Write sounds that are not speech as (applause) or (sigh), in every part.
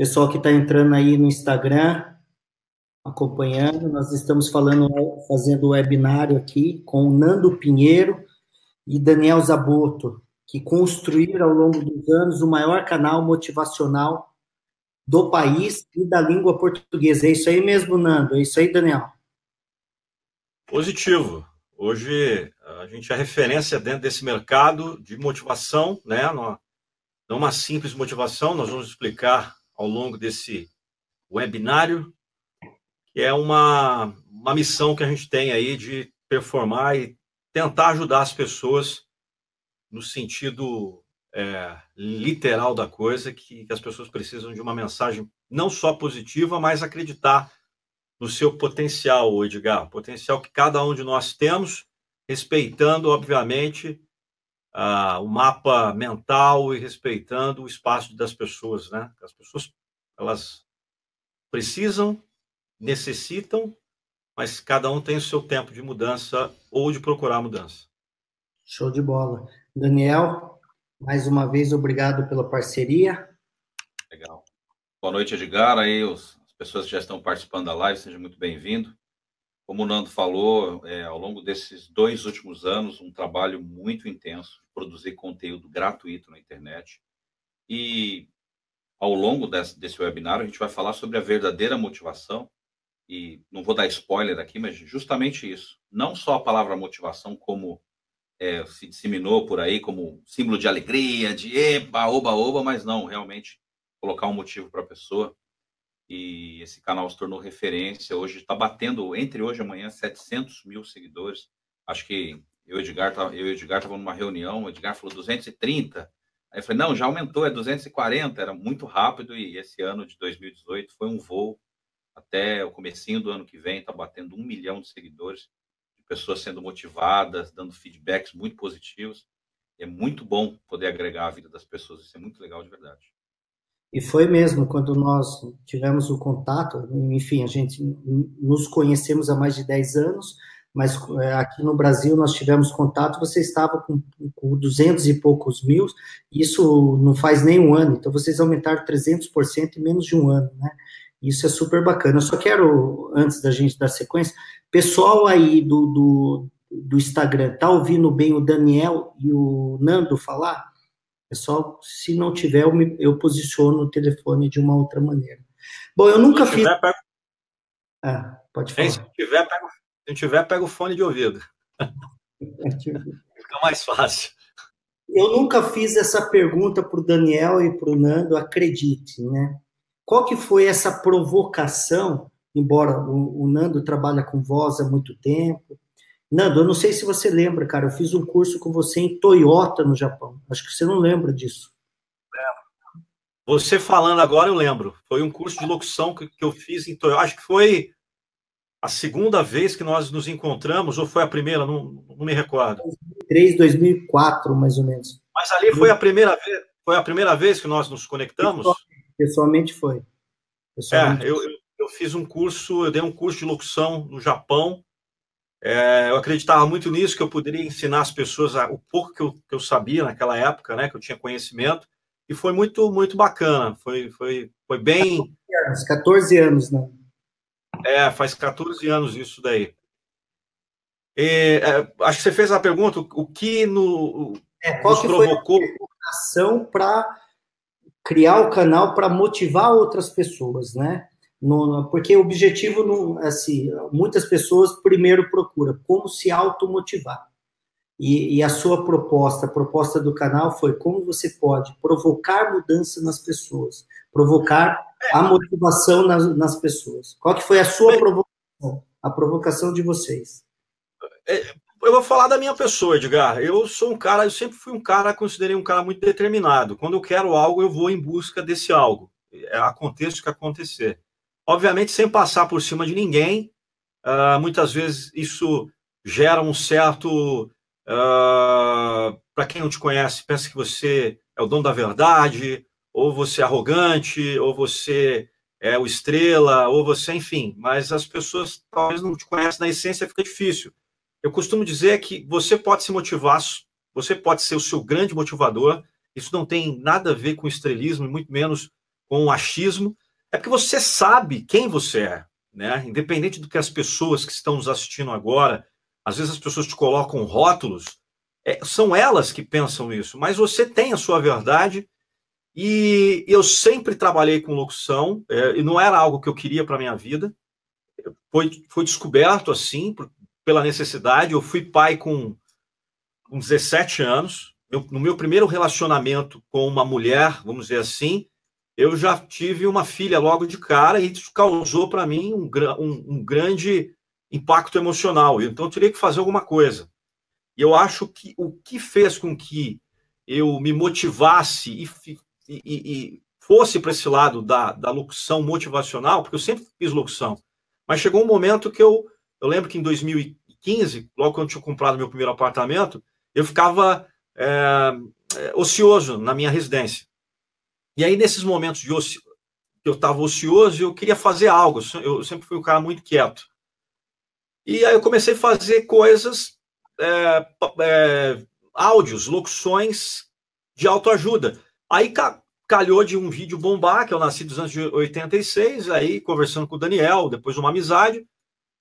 Pessoal que está entrando aí no Instagram, acompanhando, nós estamos falando, fazendo o webinário aqui com o Nando Pinheiro e Daniel Zaboto, que construíram ao longo dos anos o maior canal motivacional do país e da língua portuguesa. É isso aí mesmo, Nando? É isso aí, Daniel? Positivo. Hoje a gente é referência dentro desse mercado de motivação, né? Não uma simples motivação, nós vamos explicar ao longo desse webinário, que é uma, uma missão que a gente tem aí de performar e tentar ajudar as pessoas no sentido é, literal da coisa, que, que as pessoas precisam de uma mensagem não só positiva, mas acreditar no seu potencial, Edgar, potencial que cada um de nós temos, respeitando, obviamente, uh, o mapa mental e respeitando o espaço das pessoas, né? As pessoas, elas precisam, necessitam, mas cada um tem o seu tempo de mudança ou de procurar mudança. Show de bola. Daniel, mais uma vez, obrigado pela parceria. Legal. Boa noite, Edgar. Aí, os pessoas que já estão participando da live, seja muito bem-vindo. Como o Nando falou, é, ao longo desses dois últimos anos, um trabalho muito intenso, produzir conteúdo gratuito na internet. E ao longo desse, desse webinar, a gente vai falar sobre a verdadeira motivação. E não vou dar spoiler aqui, mas justamente isso. Não só a palavra motivação, como é, se disseminou por aí, como símbolo de alegria, de eba, oba, oba, mas não, realmente colocar um motivo para a pessoa e esse canal se tornou referência. Hoje está batendo, entre hoje e amanhã, 700 mil seguidores. Acho que eu e Edgar, tá, eu e Edgar estavam numa reunião, o Edgar falou 230. Aí eu falei, não, já aumentou, é 240, era muito rápido e esse ano de 2018 foi um voo até o comecinho do ano que vem, está batendo um milhão de seguidores, de pessoas sendo motivadas, dando feedbacks muito positivos. É muito bom poder agregar a vida das pessoas, isso é muito legal de verdade. E foi mesmo quando nós tivemos o contato, enfim, a gente nos conhecemos há mais de 10 anos, mas é, aqui no Brasil nós tivemos contato, você estava com, com 200 e poucos mil, isso não faz nem um ano, então vocês aumentaram 300% em menos de um ano, né? Isso é super bacana. Eu só quero, antes da gente dar sequência, pessoal aí do, do, do Instagram, tá ouvindo bem o Daniel e o Nando falar? É só, se não tiver, eu, me, eu posiciono o telefone de uma outra maneira. Bom, eu nunca se fiz. Tiver, pega... Ah, pode falar. Se tiver, pega, se tiver, pega o fone de ouvido. (laughs) Fica mais fácil. Eu nunca fiz essa pergunta para o Daniel e para o Nando, acredite, né? Qual que foi essa provocação, embora o, o Nando trabalha com voz há muito tempo, Nando, eu não sei se você lembra, cara, eu fiz um curso com você em Toyota, no Japão. Acho que você não lembra disso. Você falando agora, eu lembro. Foi um curso de locução que, que eu fiz em Toyota. Acho que foi a segunda vez que nós nos encontramos, ou foi a primeira? Não, não me recordo. 2003, 2004, mais ou menos. Mas ali foi a primeira vez, foi a primeira vez que nós nos conectamos? Pessoalmente foi. Pessoalmente é, eu, eu, eu fiz um curso, eu dei um curso de locução no Japão é, eu acreditava muito nisso, que eu poderia ensinar as pessoas a, o pouco que eu, que eu sabia naquela época, né, que eu tinha conhecimento, e foi muito, muito bacana, foi, foi, foi bem... 14 anos, né? É, faz 14 anos isso daí. E, é, acho que você fez a pergunta, o que no, é, qual nos que provocou... Foi a para criar o canal para motivar outras pessoas, né? No, porque o objetivo, não, assim, muitas pessoas primeiro procuram como se automotivar. E, e a sua proposta, a proposta do canal foi como você pode provocar mudança nas pessoas, provocar a motivação nas, nas pessoas. Qual que foi a sua provocação, a provocação de vocês? É, eu vou falar da minha pessoa, Edgar. Eu sou um cara, eu sempre fui um cara, considerei um cara muito determinado. Quando eu quero algo, eu vou em busca desse algo. É, aconteça o que acontecer. Obviamente, sem passar por cima de ninguém. Uh, muitas vezes isso gera um certo. Uh, Para quem não te conhece, pensa que você é o dono da verdade, ou você é arrogante, ou você é o estrela, ou você, enfim. Mas as pessoas talvez não te conhecem na essência, fica difícil. Eu costumo dizer que você pode se motivar, você pode ser o seu grande motivador. Isso não tem nada a ver com estrelismo, muito menos com achismo, é porque você sabe quem você é, né? Independente do que as pessoas que estão nos assistindo agora, às vezes as pessoas te colocam rótulos, é, são elas que pensam isso, mas você tem a sua verdade e eu sempre trabalhei com locução é, e não era algo que eu queria para minha vida. Foi, foi descoberto assim por, pela necessidade. Eu fui pai com, com 17 anos. Eu, no meu primeiro relacionamento com uma mulher, vamos dizer assim, eu já tive uma filha logo de cara e isso causou para mim um, um, um, grande impacto emocional. Então eu teria que fazer alguma coisa. E eu acho que o que fez com que eu me motivasse e, e, e fosse para esse lado da, da locução motivacional, porque eu sempre fiz locução, mas chegou um momento que eu, eu lembro que em 2015, logo quando eu tinha comprado meu primeiro apartamento, eu ficava é, ocioso na minha residência. E aí, nesses momentos de oci... que eu estava ocioso, eu queria fazer algo. Eu sempre fui um cara muito quieto. E aí eu comecei a fazer coisas, é, é, áudios, locuções de autoajuda. Aí calhou de um vídeo bombar, que eu nasci dos anos de 86, aí conversando com o Daniel, depois de uma amizade,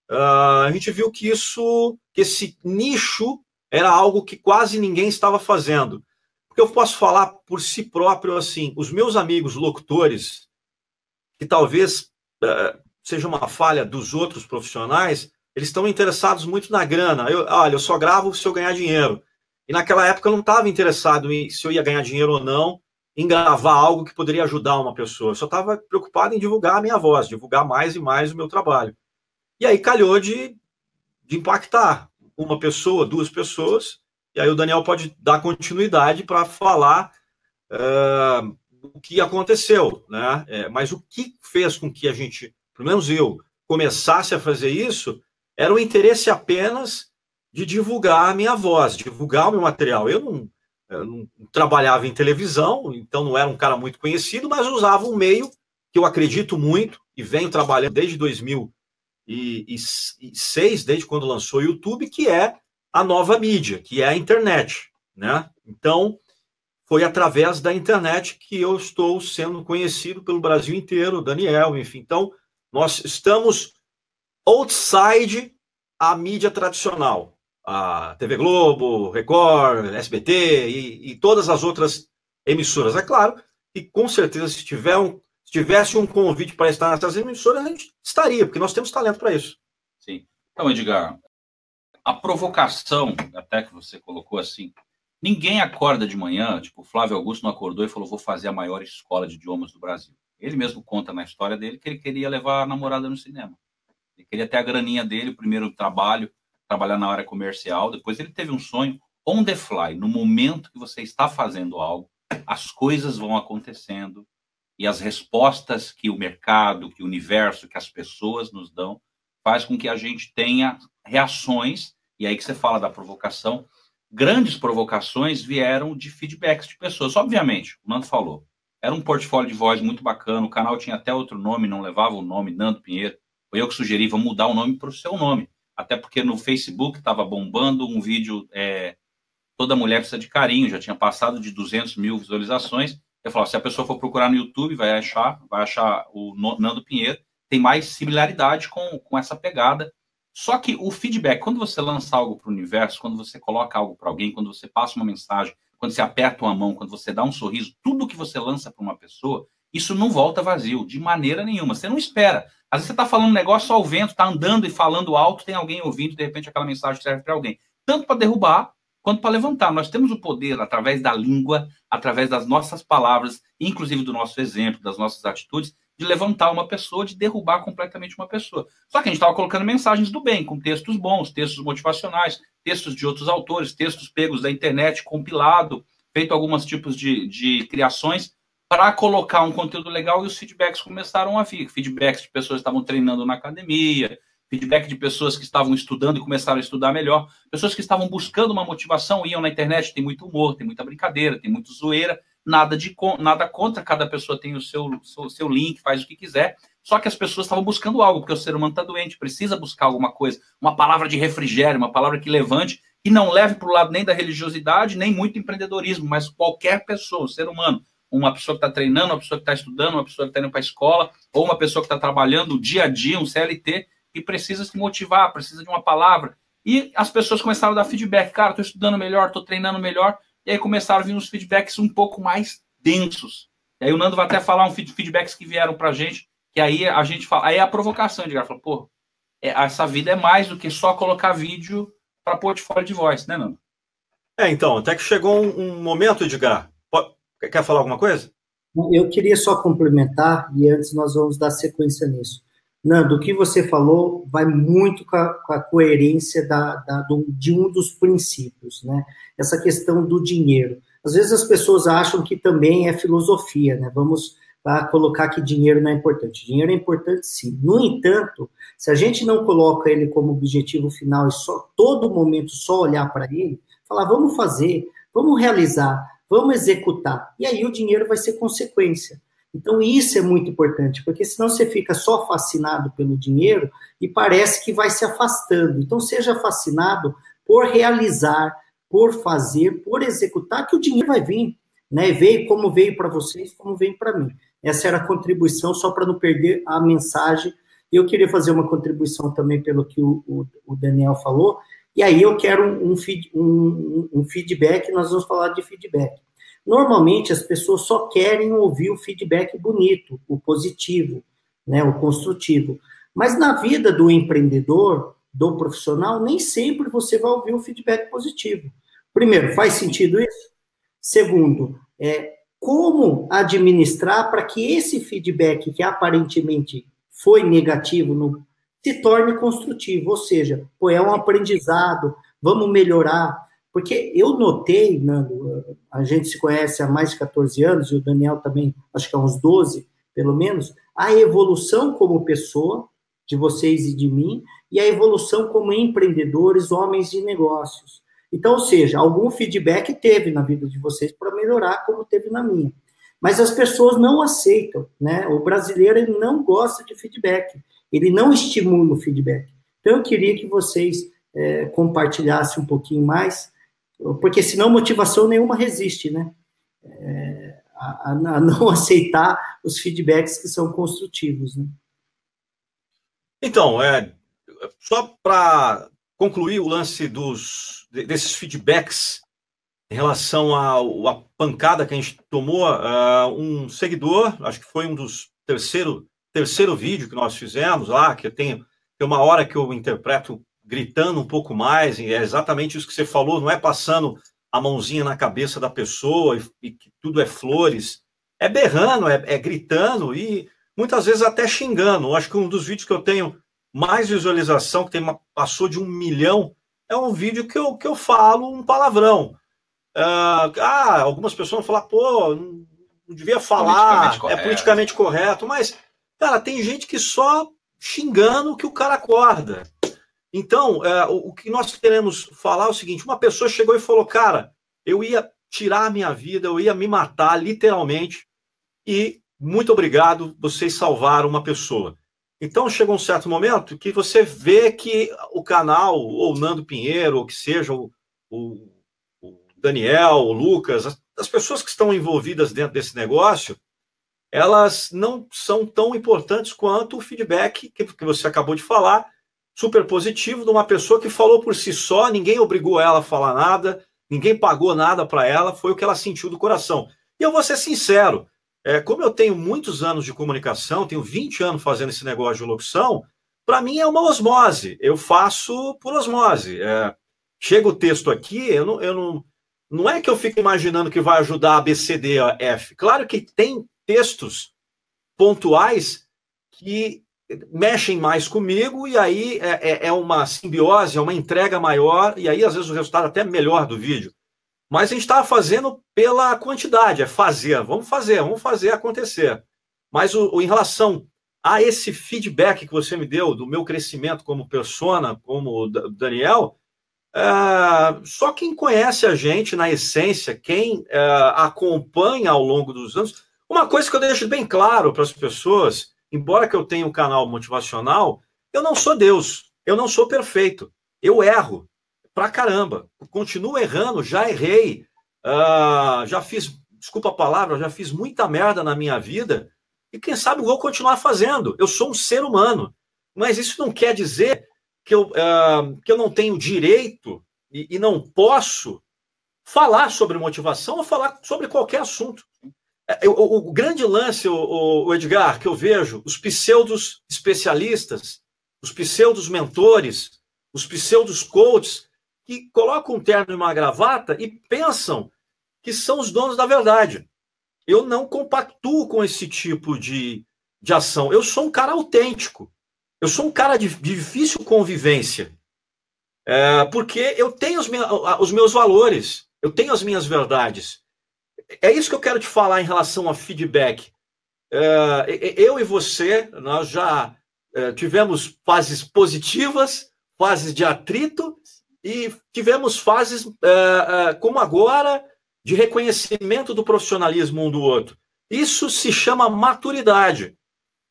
uh, a gente viu que isso, que esse nicho era algo que quase ninguém estava fazendo. Porque eu posso falar por si próprio assim, os meus amigos locutores, que talvez uh, seja uma falha dos outros profissionais, eles estão interessados muito na grana. Eu, olha, eu só gravo se eu ganhar dinheiro. E naquela época eu não estava interessado em se eu ia ganhar dinheiro ou não, em gravar algo que poderia ajudar uma pessoa. Eu só estava preocupado em divulgar a minha voz, divulgar mais e mais o meu trabalho. E aí calhou de, de impactar uma pessoa, duas pessoas, e aí o Daniel pode dar continuidade para falar uh, o que aconteceu, né? É, mas o que fez com que a gente, pelo menos eu, começasse a fazer isso, era o interesse apenas de divulgar a minha voz, divulgar o meu material. Eu não, eu não trabalhava em televisão, então não era um cara muito conhecido, mas usava um meio que eu acredito muito e venho trabalhando desde 2006, desde quando lançou o YouTube, que é a nova mídia, que é a internet, né? Então, foi através da internet que eu estou sendo conhecido pelo Brasil inteiro, Daniel, enfim. Então, nós estamos outside a mídia tradicional, a TV Globo, Record, SBT e, e todas as outras emissoras. É claro que, com certeza, se, tiver um, se tivesse um convite para estar nessas emissoras, a gente estaria, porque nós temos talento para isso. Sim. Então, Edgar, a provocação, até que você colocou assim, ninguém acorda de manhã, tipo, Flávio Augusto não acordou e falou, vou fazer a maior escola de idiomas do Brasil. Ele mesmo conta na história dele que ele queria levar a namorada no cinema. Ele queria ter a graninha dele, o primeiro trabalho, trabalhar na área comercial. Depois ele teve um sonho on the fly, no momento que você está fazendo algo, as coisas vão acontecendo e as respostas que o mercado, que o universo, que as pessoas nos dão, faz com que a gente tenha reações, e aí que você fala da provocação, grandes provocações vieram de feedbacks de pessoas. Obviamente, o Nando falou, era um portfólio de voz muito bacana, o canal tinha até outro nome, não levava o nome Nando Pinheiro. Foi eu que sugeri, vamos mudar o nome para o seu nome. Até porque no Facebook estava bombando um vídeo, é, Toda Mulher Precisa de Carinho, já tinha passado de 200 mil visualizações. Eu falava, se a pessoa for procurar no YouTube, vai achar, vai achar o Nando Pinheiro, tem mais similaridade com, com essa pegada só que o feedback, quando você lança algo para o universo, quando você coloca algo para alguém, quando você passa uma mensagem, quando você aperta uma mão, quando você dá um sorriso, tudo que você lança para uma pessoa, isso não volta vazio, de maneira nenhuma. Você não espera. Às vezes você está falando um negócio ao vento, está andando e falando alto, tem alguém ouvindo, de repente aquela mensagem serve para alguém. Tanto para derrubar quanto para levantar. Nós temos o poder, através da língua, através das nossas palavras, inclusive do nosso exemplo, das nossas atitudes, de levantar uma pessoa, de derrubar completamente uma pessoa. Só que a gente estava colocando mensagens do bem, com textos bons, textos motivacionais, textos de outros autores, textos pegos da internet, compilado, feito alguns tipos de, de criações para colocar um conteúdo legal e os feedbacks começaram a vir. Feedbacks de pessoas que estavam treinando na academia, feedback de pessoas que estavam estudando e começaram a estudar melhor, pessoas que estavam buscando uma motivação, iam na internet, tem muito humor, tem muita brincadeira, tem muito zoeira, nada de nada contra, cada pessoa tem o seu, seu, seu link, faz o que quiser. Só que as pessoas estavam buscando algo, porque o ser humano está doente, precisa buscar alguma coisa, uma palavra de refrigério, uma palavra que levante, que não leve para o lado nem da religiosidade, nem muito empreendedorismo, mas qualquer pessoa, ser humano, uma pessoa que está treinando, uma pessoa que está estudando, uma pessoa que está indo para a escola, ou uma pessoa que está trabalhando o dia a dia, um CLT, e precisa se motivar, precisa de uma palavra. E as pessoas começaram a dar feedback. Cara, estou estudando melhor, estou treinando melhor. E aí começaram a vir uns feedbacks um pouco mais densos. E aí o Nando vai até falar um feedbacks que vieram para a gente, que aí a gente fala. Aí é a provocação, Edgar. Fala, pô, é, essa vida é mais do que só colocar vídeo para portfólio de voz, né, Nando? É, então, até que chegou um, um momento, Edgar. Quer falar alguma coisa? Eu queria só complementar e antes nós vamos dar sequência nisso. Nando, o que você falou vai muito com a, com a coerência da, da, do, de um dos princípios, né? Essa questão do dinheiro. Às vezes as pessoas acham que também é filosofia, né? Vamos lá colocar que dinheiro não é importante. Dinheiro é importante sim. No entanto, se a gente não coloca ele como objetivo final e só todo momento só olhar para ele, falar vamos fazer, vamos realizar, vamos executar, e aí o dinheiro vai ser consequência. Então, isso é muito importante, porque senão você fica só fascinado pelo dinheiro e parece que vai se afastando. Então, seja fascinado por realizar, por fazer, por executar, que o dinheiro vai vir. Né? Veio como veio para vocês, como veio para mim. Essa era a contribuição, só para não perder a mensagem. Eu queria fazer uma contribuição também pelo que o, o, o Daniel falou, e aí eu quero um, um, um feedback, nós vamos falar de feedback. Normalmente as pessoas só querem ouvir o feedback bonito, o positivo, né, o construtivo. Mas na vida do empreendedor, do profissional, nem sempre você vai ouvir o feedback positivo. Primeiro, faz sentido isso? Segundo, é, como administrar para que esse feedback que aparentemente foi negativo no, se torne construtivo, ou seja, pô, é um aprendizado, vamos melhorar. Porque eu notei, Nando, a gente se conhece há mais de 14 anos, e o Daniel também, acho que há uns 12, pelo menos, a evolução como pessoa, de vocês e de mim, e a evolução como empreendedores, homens de negócios. Então, ou seja, algum feedback teve na vida de vocês para melhorar, como teve na minha. Mas as pessoas não aceitam, né? O brasileiro ele não gosta de feedback, ele não estimula o feedback. Então, eu queria que vocês é, compartilhassem um pouquinho mais porque senão motivação nenhuma resiste, né? É, a, a, não (laughs) aceitar os feedbacks que são construtivos, né? Então, é, só para concluir o lance dos, desses feedbacks em relação à pancada que a gente tomou, uh, um seguidor, acho que foi um dos terceiro, terceiro vídeo que nós fizemos lá, que tem, tem uma hora que eu interpreto gritando um pouco mais, e é exatamente isso que você falou, não é passando a mãozinha na cabeça da pessoa e, que tudo é flores, é berrando, é, é, gritando e muitas vezes até xingando. Eu acho que um dos vídeos que eu tenho mais visualização, que tem uma, passou de um milhão, é um vídeo que eu, que eu falo um palavrão. Uh, ah, algumas pessoas vão falar, pô, não, não devia falar, politicamente é politicamente correto, mas, cara, tem gente que só xingando que o cara acorda. Então, é, o, o, que nós queremos falar é o seguinte: uma pessoa chegou e falou, cara, eu ia tirar a minha vida, eu ia me matar, literalmente, e muito obrigado, vocês salvaram uma pessoa. Então, chegou um certo momento que você vê que o canal, ou Nando Pinheiro, ou que seja o, o, o Daniel, o Lucas, as, as pessoas que estão envolvidas dentro desse negócio, elas não são tão importantes quanto o feedback que, que você acabou de falar super positivo de uma pessoa que falou por si só, ninguém obrigou ela a falar nada, ninguém pagou nada para ela, foi o que ela sentiu do coração. E eu vou ser sincero, é, como eu tenho muitos anos de comunicação, tenho 20 anos fazendo esse negócio de locução, para mim é uma osmose, eu faço por osmose. É, chega o texto aqui, eu não, eu não, não é que eu fico imaginando que vai ajudar a B, C, D, F. Claro que tem textos pontuais que mexem mais comigo e aí é, é, é, uma simbiose, é uma entrega maior e aí às vezes o resultado até melhor do vídeo. Mas a gente estava fazendo pela quantidade, é fazer, vamos fazer, vamos fazer acontecer. Mas o, o, em relação a esse feedback que você me deu do meu crescimento como persona, como Daniel, é, só quem conhece a gente na essência, quem é, acompanha ao longo dos anos, uma coisa que eu deixo bem claro para as pessoas embora que eu tenha um canal motivacional, eu não sou Deus, eu não sou perfeito, eu erro pra caramba, continuo errando, já errei, uh, já fiz desculpa a palavra, já fiz muita merda na minha vida e quem sabe vou continuar fazendo. Eu sou um ser humano. Mas isso não quer dizer que eu, uh, que eu não tenho direito e, e, não posso falar sobre motivação ou falar sobre qualquer assunto. É, o, o, grande lance, o, o, Edgar, que eu vejo, os pseudos especialistas, os pseudos mentores, os pseudos coaches, que colocam um terno e uma gravata e pensam que são os donos da verdade. Eu não compactuo com esse tipo de, de ação. Eu sou um cara autêntico. Eu sou um cara de, de difícil convivência. É, porque eu tenho os, me, os meus valores, eu tenho as minhas verdades. É isso que eu quero te falar em relação a feedback. É, eu e você, nós já é, tivemos fases positivas, fases de atrito, e tivemos fases é, é como agora de reconhecimento do profissionalismo um do outro. Isso se chama maturidade.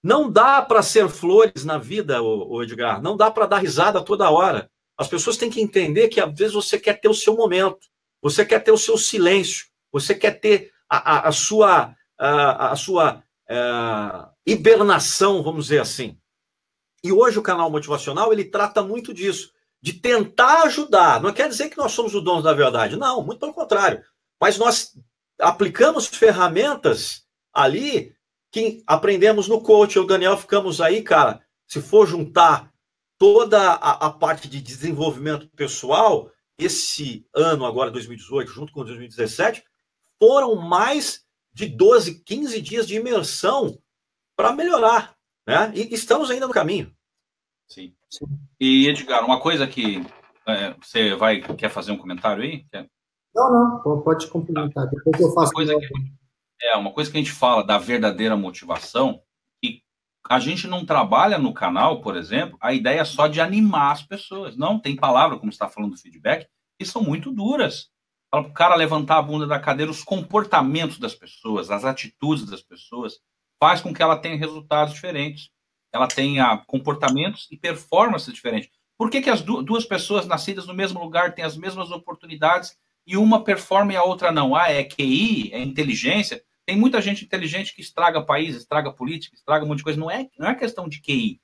Não dá para ser flores na vida, o Edgar. Não dá para dar risada toda hora. As pessoas têm que entender que às vezes você quer ter o seu momento, você quer ter o seu silêncio, você quer ter a, a, a sua, a, a sua uh, hibernação, vamos dizer assim. E hoje o canal motivacional ele trata muito disso, de tentar ajudar. Não quer dizer que nós somos os donos da verdade, não, muito pelo contrário. Mas nós aplicamos ferramentas ali que aprendemos no coach. Eu o Daniel ficamos aí, cara, se for juntar toda a, a, parte de desenvolvimento pessoal, esse ano agora, 2018, junto com 2017, foram mais de 12, 15 dias de imersão para melhorar, né? E estamos ainda no caminho. Sim. Sim. E, Edgar, uma coisa que é, você vai quer fazer um comentário aí? Não, não, pode complementar. Depois eu faço. Uma coisa que, é, uma coisa que a gente fala da verdadeira motivação, que a gente não trabalha no canal, por exemplo, a ideia é só de animar as pessoas. Não, tem palavra, como está falando do feedback, que são muito duras. Fala para o cara levantar a bunda da cadeira, os comportamentos das pessoas, as atitudes das pessoas, faz com que ela tenha resultados diferentes. Ela tenha comportamentos e performances diferentes. Por que, que as duas pessoas nascidas no mesmo lugar têm as mesmas oportunidades e uma performa e a outra não? Ah, é QI, é inteligência. Tem muita gente inteligente que estraga país, estraga política, estraga um monte de coisa. Não é, não é questão de QI.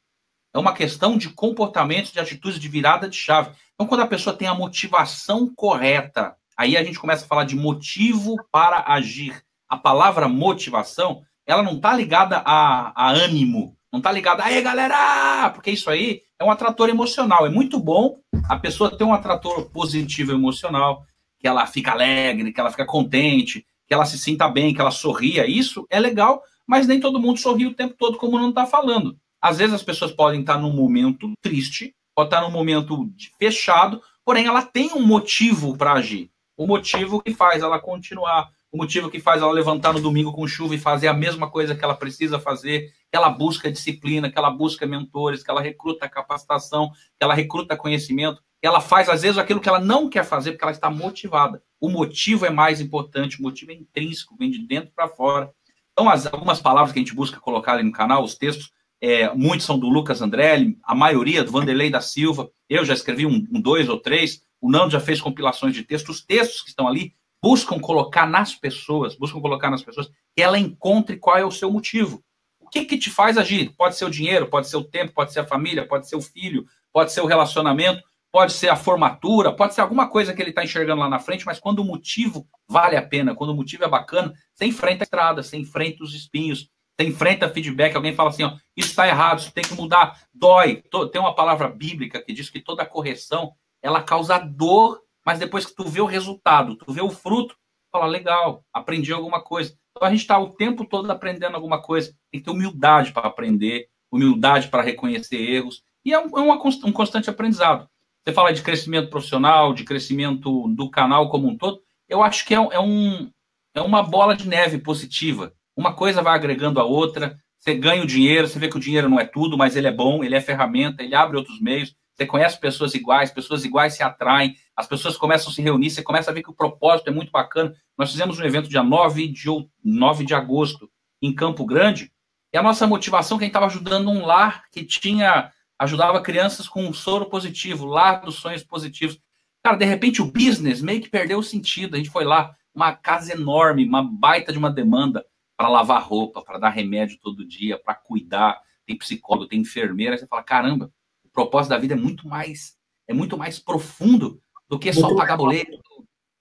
É uma questão de comportamentos, de atitudes de virada de chave. Então, quando a pessoa tem a motivação correta, aí a gente começa a falar de motivo para agir. A palavra motivação, ela não está ligada a, a ânimo, não está ligada, aí galera, porque isso aí é um atrator emocional. É muito bom a pessoa ter um atrator positivo emocional, que ela fica alegre, que ela fica contente, que ela se sinta bem, que ela sorria, isso é legal, mas nem todo mundo sorri o tempo todo, como não está falando. Às vezes as pessoas podem estar num momento triste, pode estar num momento fechado, porém ela tem um motivo para agir. O motivo que faz ela continuar, o motivo que faz ela levantar no domingo com chuva e fazer a mesma coisa que ela precisa fazer, que ela busca disciplina, que ela busca mentores, que ela recruta capacitação, que ela recruta conhecimento, ela faz às vezes aquilo que ela não quer fazer porque ela está motivada. O motivo é mais importante, o motivo é intrínseco, vem de dentro para fora. Então, as, algumas palavras que a gente busca colocar ali no canal, os textos, é, muitos são do Lucas Andrelli, a maioria do Vanderlei da Silva. Eu já escrevi um, um, dois ou três. O Nando já fez compilações de textos. Os textos que estão ali buscam colocar nas pessoas, buscam colocar nas pessoas que ela encontre qual é o seu motivo. O que, que te faz agir? Pode ser o dinheiro, pode ser o tempo, pode ser a família, pode ser o filho, pode ser o relacionamento pode ser a formatura, pode ser alguma coisa que ele está enxergando lá na frente, mas quando o motivo vale a pena, quando o motivo é bacana, você enfrenta a estrada, você enfrenta os espinhos, você enfrenta feedback, alguém fala assim, ó, isso está errado, isso tem que mudar, dói. Tem uma palavra bíblica que diz que toda correção, ela causa dor, mas depois que tu vê o resultado, tu vê o fruto, fala, legal, aprendi alguma coisa. Então a gente está o tempo todo aprendendo alguma coisa, tem que ter humildade para aprender, humildade para reconhecer erros, e é um, é um constante aprendizado. Você fala de crescimento profissional, de crescimento do canal como um todo. Eu acho que é, é, um, é uma bola de neve positiva. Uma coisa vai agregando a outra. Você ganha o dinheiro, você vê que o dinheiro não é tudo, mas ele é bom, ele é ferramenta, ele abre outros meios. Você conhece pessoas iguais, pessoas iguais se atraem, as pessoas começam a se reunir, você começa a ver que o propósito é muito bacana. Nós fizemos um evento dia 9 de, 9 de agosto em Campo Grande, e a nossa motivação, quem estava ajudando um lar que tinha ajudava crianças com um soro positivo, lá dos sonhos positivos. Cara, de repente o business meio que perdeu o sentido. A gente foi lá, uma casa enorme, uma baita de uma demanda para lavar roupa, para dar remédio todo dia, para cuidar, tem psicólogo, tem enfermeira, você fala, caramba, propósito da vida é muito mais, é muito mais profundo do que só pagar boleto,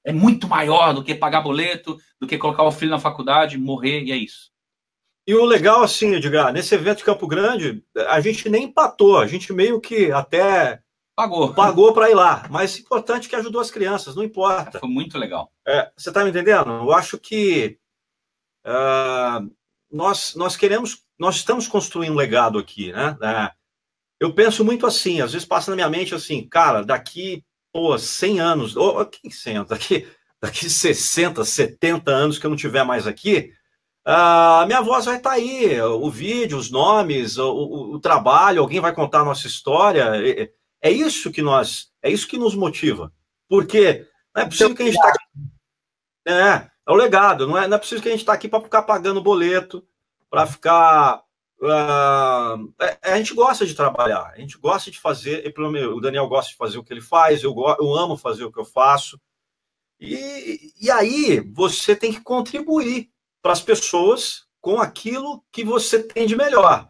é muito maior do que pagar boleto, do que colocar o filho na faculdade, morrer, e é isso. E o legal, assim, Edgar, nesse evento de Campo Grande, a gente nem empatou, a gente meio que até pagou pagou para ir lá. Mas importante é que ajudou as crianças, não importa. Foi muito legal. É, você está me entendendo? Eu acho que uh, nós, nós queremos, nós estamos construindo um legado aqui, né? É, eu penso muito assim, às vezes passa na minha mente assim, cara, daqui pô, 100 anos, ou que 100 anos, daqui, (laughs) daqui 60, 70 anos que eu não tiver mais aqui, a uh, minha voz vai estar tá aí, o vídeo, os nomes, o, o, o, trabalho, alguém vai contar a nossa história. É, isso que nós, é isso que nos motiva. Porque não é possível que a gente está aqui. É, é o legado, não é, não é possível que a gente está aqui para ficar pagando boleto, para ficar Uh, a gente gosta de trabalhar, a gente gosta de fazer. O Daniel gosta de fazer o que ele faz, eu, eu amo fazer o que eu faço. E, e aí você tem que contribuir para as pessoas com aquilo que você tem de melhor.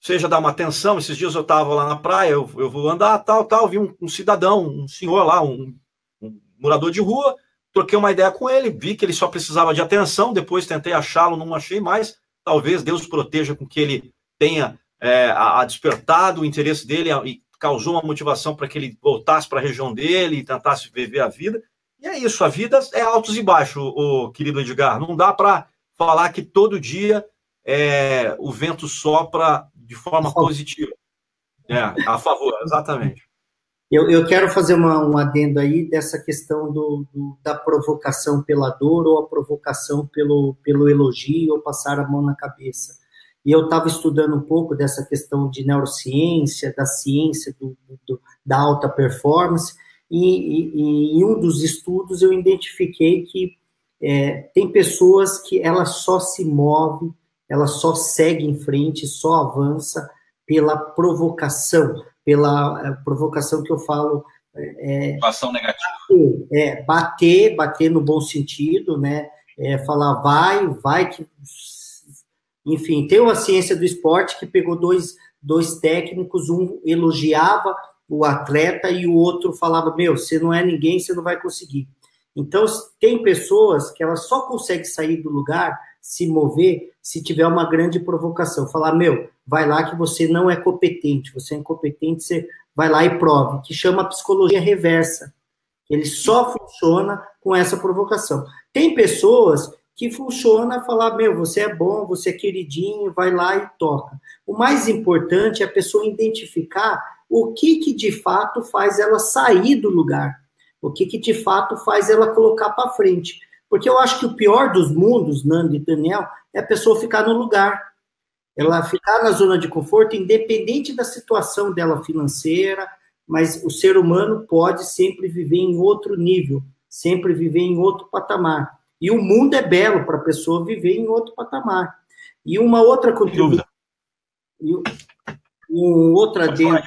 Seja dar uma atenção. Esses dias eu estava lá na praia, eu, eu, vou andar, tal, tal. Vi um, um cidadão, um senhor lá, um, um morador de rua. Troquei uma ideia com ele, vi que ele só precisava de atenção. Depois tentei achá-lo, não achei mais talvez Deus proteja com que ele tenha é, a, a despertado o interesse dele a, e causou uma motivação para que ele voltasse para a região dele e tentasse viver a vida. E é isso, a vida é altos e baixos, o, o querido Edgar. Não dá para falar que todo dia é, o vento sopra de forma positiva. É, a favor, exatamente. Eu, eu quero fazer uma, um adendo aí dessa questão do, do, da provocação pela dor ou a provocação pelo, pelo elogio ou passar a mão na cabeça. E eu estava estudando um pouco dessa questão de neurociência, da ciência do, do da alta performance, e, e, e, em um dos estudos eu identifiquei que é, tem pessoas que ela só se move, ela só segue em frente, só avança pela provocação pela eh, provocação que eu falo. É, Ação negativa. É, bater, bater no bom sentido, né? É, falar vai, vai que. Enfim, tem uma ciência do esporte que pegou dois, dois técnicos, um elogiava o atleta e o outro falava: Meu, você não é ninguém, você não vai conseguir. Então, tem pessoas que elas só conseguem sair do lugar, se mover, se tiver uma grande provocação. Falar, meu, vai lá que você não é competente, você é incompetente, você vai lá e prove, que chama psicologia reversa. Ele só funciona com essa provocação. Tem pessoas que funciona falar, meu, você é bom, você é queridinho, vai lá e toca. O mais importante é a pessoa identificar o que que de fato faz ela sair do lugar, o que que de fato faz ela colocar para frente. Porque eu acho que o pior dos mundos, Nando e Daniel, é a pessoa ficar no lugar ela ficar na zona de conforto, independente da situação dela financeira, mas o ser humano pode sempre viver em outro nível, sempre viver em outro patamar. E o mundo é belo para a pessoa viver em outro patamar. E uma outra contribuição. E um outro adendo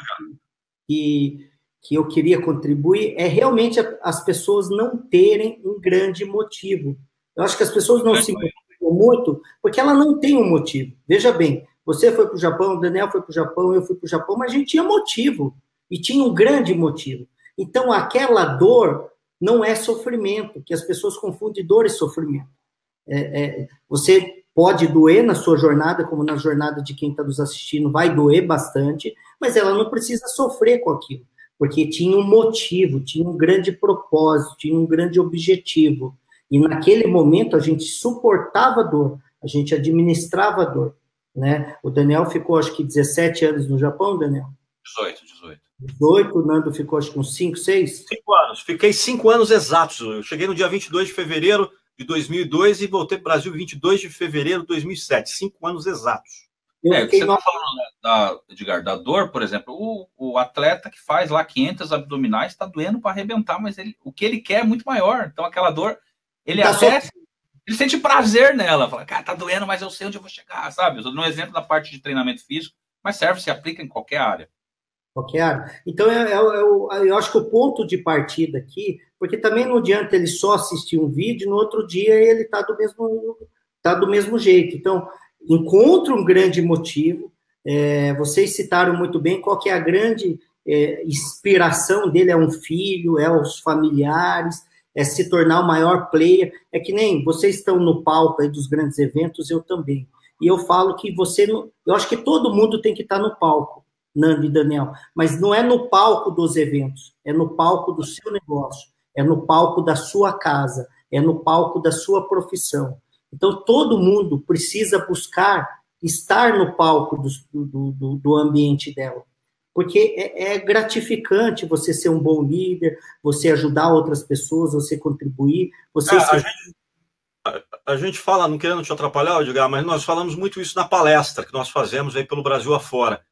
que, que eu queria contribuir é realmente as pessoas não terem um grande motivo. Eu acho que as pessoas não se muito, porque ela não tem um motivo. Veja bem, você foi para o Japão, o Daniel foi para o Japão, eu fui para o Japão, mas a gente tinha motivo, e tinha um grande motivo. Então, aquela dor não é sofrimento, que as pessoas confundem dor e sofrimento. É, é, você pode doer na sua jornada, como na jornada de quem está nos assistindo, vai doer bastante, mas ela não precisa sofrer com aquilo, porque tinha um motivo, tinha um grande propósito, tinha um grande objetivo. E naquele momento a gente suportava a dor, a gente administrava a dor. Né? O Daniel ficou, acho que 17 anos no Japão, Daniel? 18, 18. 18, o Nando ficou, acho que uns 5, 6? 5 anos. Fiquei 5 anos exatos. Eu cheguei no dia 22 de fevereiro de 2002 e voltei para o Brasil 22 de fevereiro de 2007. 5 anos exatos. É, você está falando né, da, Edgar, da dor, por exemplo, o, o atleta que faz lá 500 abdominais está doendo para arrebentar, mas ele, o que ele quer é muito maior. Então, aquela dor, ele tá até só... ele sente prazer nela. Fala, cara, tá doendo, mas eu sei onde eu vou chegar, sabe? Eu um exemplo da parte de treinamento físico, mas serve, se aplica em qualquer área. Ok? Então, é, é, é, eu acho que o ponto de partida aqui, porque também não adianta ele só assistir um vídeo, no outro dia ele está do mesmo tá do mesmo jeito. Então, encontra um grande motivo. É, vocês citaram muito bem qual que é a grande é, inspiração dele, é um filho, é os familiares, é se tornar o maior player. É que nem vocês estão no palco aí dos grandes eventos, eu também. E eu falo que você, eu acho que todo mundo tem que estar no palco Nando e Daniel, mas não é no palco dos eventos, é no palco do seu negócio, é no palco da sua casa, é no palco da sua profissão. Então, todo mundo precisa buscar estar no palco do, do, do, do ambiente dela. Porque é, é, gratificante você ser um bom líder, você ajudar outras pessoas, você contribuir. Você é, ser... a, gente, a, a, gente fala, não querendo te atrapalhar, Edgar, mas nós falamos muito isso na palestra que nós fazemos aí pelo Brasil afora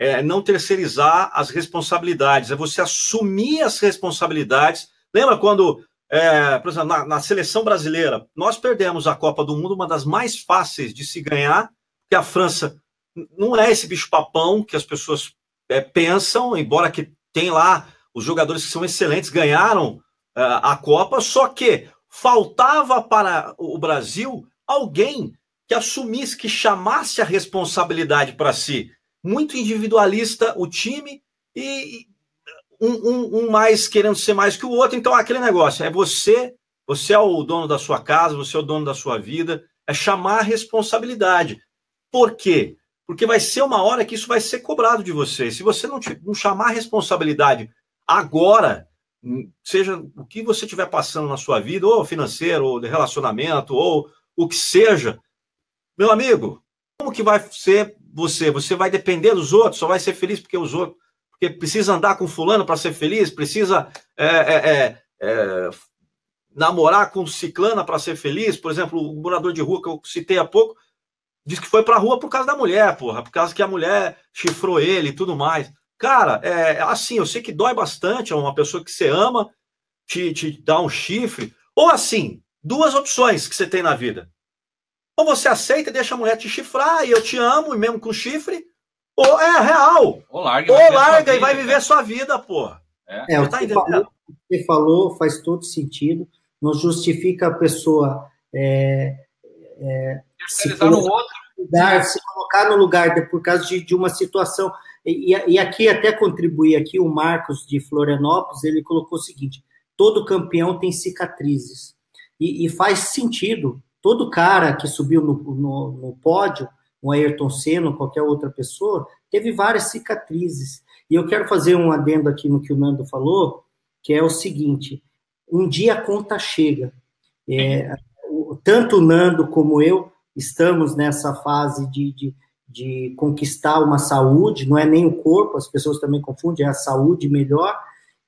é não terceirizar as responsabilidades, é você assumir as responsabilidades. Lembra quando, é, por exemplo, na, na, seleção brasileira, nós perdemos a Copa do Mundo, uma das mais fáceis de se ganhar, que a França não é esse bicho-papão que as pessoas é, pensam, embora que tem lá os jogadores que são excelentes, ganharam é, a Copa, só que faltava para o Brasil alguém que assumisse, que chamasse a responsabilidade para si. Muito individualista o time e um, um, um, mais querendo ser mais que o outro. Então, aquele negócio é você, você é o dono da sua casa, você é o dono da sua vida, é chamar a responsabilidade. Por quê? Porque vai ser uma hora que isso vai ser cobrado de você. Se você não, te, não chamar a responsabilidade agora, seja o que você estiver passando na sua vida, ou financeiro, ou de relacionamento, ou o que seja, meu amigo, como que vai ser você? Você vai depender dos outros, só vai ser feliz porque os outros. Porque precisa andar com fulano para ser feliz, precisa é, é, é, é namorar com ciclana para ser feliz. Por exemplo, o morador de rua que eu citei há pouco disse que foi para a rua por causa da mulher, porra, por causa que a mulher chifrou ele e tudo mais. Cara, é assim, eu sei que dói bastante uma pessoa que você ama te, te um chifre. Ou assim, duas opções que você tem na vida. Ou você aceita e deixa a mulher te chifrar e eu te amo, e mesmo com chifre, ou é real. Ou larga, ou larga e vai viver a sua vida, pô. É, é o, tá que falou, o que você falou faz todo sentido. Não justifica a pessoa é, é, se, colocar no, outro. Lugar, se colocar no lugar de, por causa de, de uma situação. E, e, aqui até contribuir aqui o Marcos de Florianópolis, ele colocou o seguinte: todo campeão tem cicatrizes. E, e faz sentido, Todo cara que subiu no, no, no pódio, um Ayrton Senna, qualquer outra pessoa, teve várias cicatrizes. E eu quero fazer um adendo aqui no que o Nando falou, que é o seguinte: um dia a conta chega. É, tanto o Nando como eu estamos nessa fase de, de, de, conquistar uma saúde, não é nem o corpo, as pessoas também confundem, é a saúde melhor.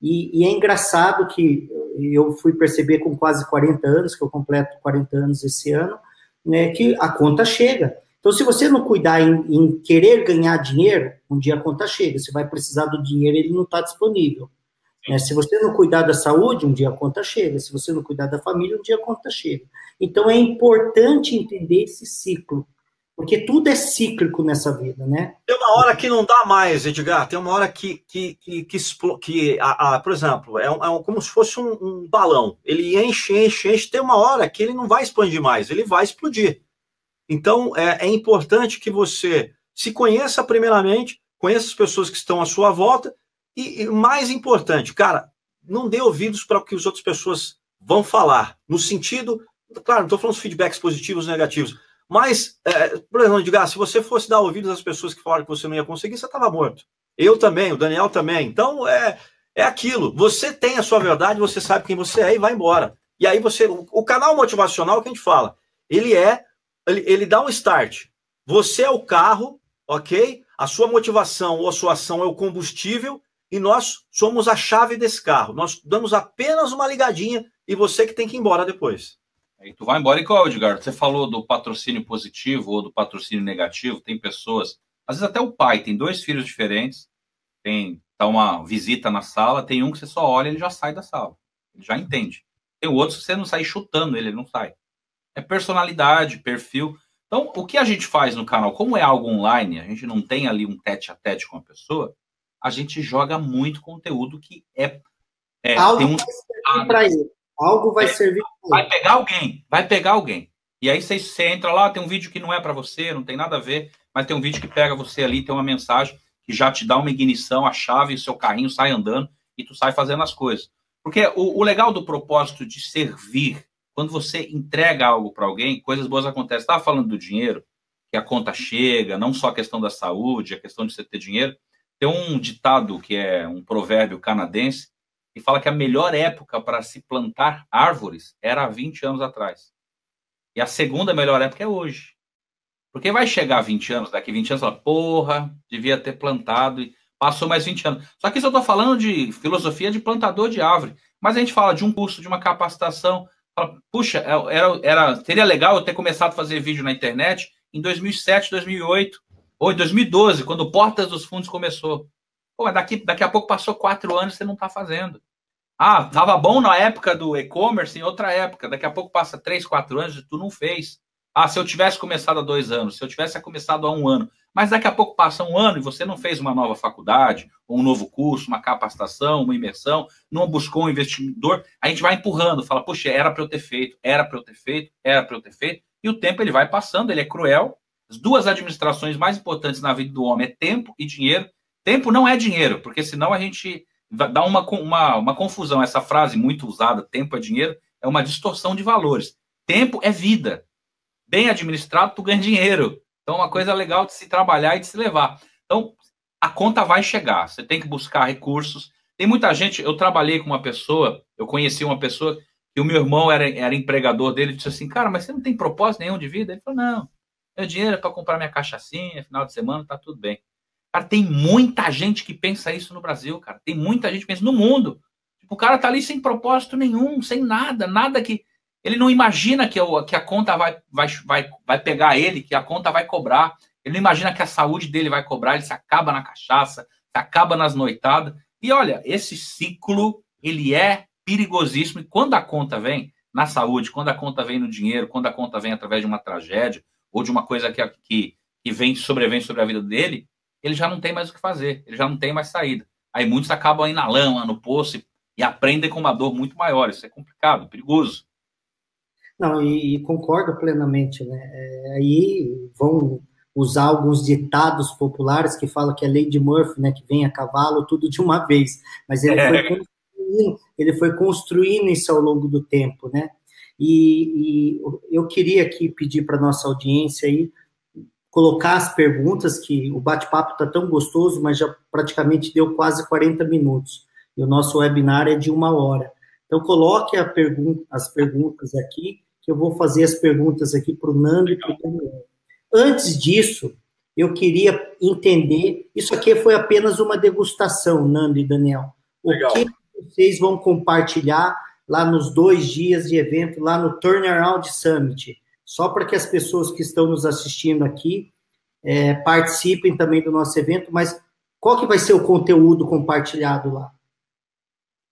E, e é engraçado que eu fui perceber com quase 40 anos, que eu completo 40 anos esse ano, né, que a conta chega. Então, se você não cuidar em, em querer ganhar dinheiro, um dia a conta chega. Você vai precisar do dinheiro, ele não está disponível. Né? Se você não cuidar da saúde, um dia a conta chega. Se você não cuidar da família, um dia a conta chega. Então, é importante entender esse ciclo. Porque tudo é cíclico nessa vida, né? Tem uma hora que não dá mais, Edgar. Tem uma hora que, que, que, que, que a, a, por exemplo, é, um, é um, como se fosse um, um, balão. Ele enche, enche, enche. Tem uma hora que ele não vai expandir mais, ele vai explodir. Então, é, é importante que você se conheça primeiramente, conheça as pessoas que estão à sua volta e, e mais importante, cara, não dê ouvidos para o que as outras pessoas vão falar. No sentido, claro, não estou falando dos feedbacks positivos ou negativos, mas, é, por exemplo, diga, se você fosse dar ouvidos às pessoas que falaram que você não ia conseguir, você estava morto. Eu também, o Daniel também. Então, é, é aquilo. Você tem a sua verdade, você sabe quem você é e vai embora. E aí você. O canal motivacional que a gente fala, ele é. Ele, ele dá um start. Você é o carro, ok? A sua motivação ou a sua ação é o combustível e nós somos a chave desse carro. Nós damos apenas uma ligadinha e você que tem que ir embora depois. E tu vai embora e qual, Edgar? Você falou do patrocínio positivo ou do patrocínio negativo. Tem pessoas, às vezes até o pai tem dois filhos diferentes, tem tá uma visita na sala, tem um que você só olha e ele já sai da sala. Ele já entende. Tem outros que você não sai chutando ele, ele não sai. É personalidade, perfil. Então, o que a gente faz no canal, como é algo online, a gente não tem ali um tete a tete com a pessoa, a gente joga muito conteúdo que é. é Algo um... vai servir para ele. Algo vai é, servir Vai pegar alguém, vai pegar alguém. E aí você, você entra lá, tem um vídeo que não é para você, não tem nada a ver, mas tem um vídeo que pega você ali, tem uma mensagem que já te dá uma ignição, a chave, o seu carrinho sai andando e tu sai fazendo as coisas. Porque o, o legal do propósito de servir, quando você entrega algo para alguém, coisas boas acontecem. Estava falando do dinheiro, que a conta chega, não só a questão da saúde, a questão de você ter dinheiro. Tem um ditado que é um provérbio canadense que fala que a melhor época para se plantar árvores era há 20 anos atrás. E a segunda melhor época é hoje. Porque vai chegar 20 anos, daqui 20 anos, fala, porra, devia ter plantado e passou mais 20 anos. Só que isso eu estou falando de filosofia de plantador de árvore. Mas a gente fala de um curso, de uma capacitação. Puxa, é, era, era, seria legal eu ter começado a fazer vídeo na internet em 2007, 2008, ou em 2012, quando Portas dos Fundos começou. Pô, mas daqui, daqui a pouco passou quatro anos e você não está fazendo. Ah, tava bom na época do e-commerce, em outra época. Daqui a pouco passa três, quatro anos e tu não fez. Ah, se eu tivesse começado há dois anos, se eu tivesse começado há um ano. Mas daqui a pouco passa um ano e você não fez uma nova faculdade, ou um novo curso, uma capacitação, uma imersão, não buscou um investidor, a gente vai empurrando, fala, poxa, era para eu ter feito, era para eu ter feito, era para eu ter feito. E o tempo ele vai passando, ele é cruel. As duas administrações mais importantes na vida do homem é tempo e dinheiro. Tempo não é dinheiro, porque senão a gente dá uma, uma, uma confusão. Essa frase muito usada, tempo é dinheiro, é uma distorção de valores. Tempo é vida. Bem administrado, tu ganha dinheiro. Então, é uma coisa legal de se trabalhar e de se levar. Então, a conta vai chegar. Você tem que buscar recursos. Tem muita gente. Eu trabalhei com uma pessoa, eu conheci uma pessoa que o meu irmão era, era empregador dele. Disse assim: Cara, mas você não tem propósito nenhum de vida? Ele falou: Não, meu dinheiro é para comprar minha cachaçinha, final de semana, tá tudo bem. Cara, tem muita gente que pensa isso no Brasil, cara. Tem muita gente que pensa no mundo. Tipo, o cara tá ali sem propósito nenhum, sem nada, nada que. Ele não imagina que, que a conta vai, vai, vai, vai pegar ele, que a conta vai cobrar. Ele não imagina que a saúde dele vai cobrar, ele se acaba na cachaça, se acaba nas noitadas. E olha, esse ciclo, ele é perigosíssimo. E quando a conta vem na saúde, quando a conta vem no dinheiro, quando a conta vem através de uma tragédia, ou de uma coisa que, que, que vem, sobrevém sobre a vida dele, ele já não tem mais o que fazer, ele já não tem mais saída. Aí muitos acabam aí na lama, no poço e aprendem com uma dor muito maior. Isso é complicado, perigoso. Não, e, e concordo plenamente, né? É, aí vão usar alguns ditados populares que falam que é lei de Murphy, né? Que vem a cavalo tudo de uma vez. Mas ele, é. foi, construindo, ele foi construindo isso ao longo do tempo, né? E, e eu queria aqui pedir para nossa audiência aí colocar as perguntas, que o bate-papo está tão gostoso, mas já praticamente deu quase 40 minutos. E o nosso webinar é de uma hora. Então, coloque as perguntas aqui, que eu vou fazer as perguntas aqui para o Nando e para o Daniel. Antes disso, eu queria entender, isso aqui foi apenas uma degustação, Nando e Daniel. O Legal. que vocês vão compartilhar lá nos dois dias de evento, lá no Turnaround Summit? só para que as pessoas que estão nos assistindo aqui é, participem também do nosso evento, mas qual que vai ser o conteúdo compartilhado lá?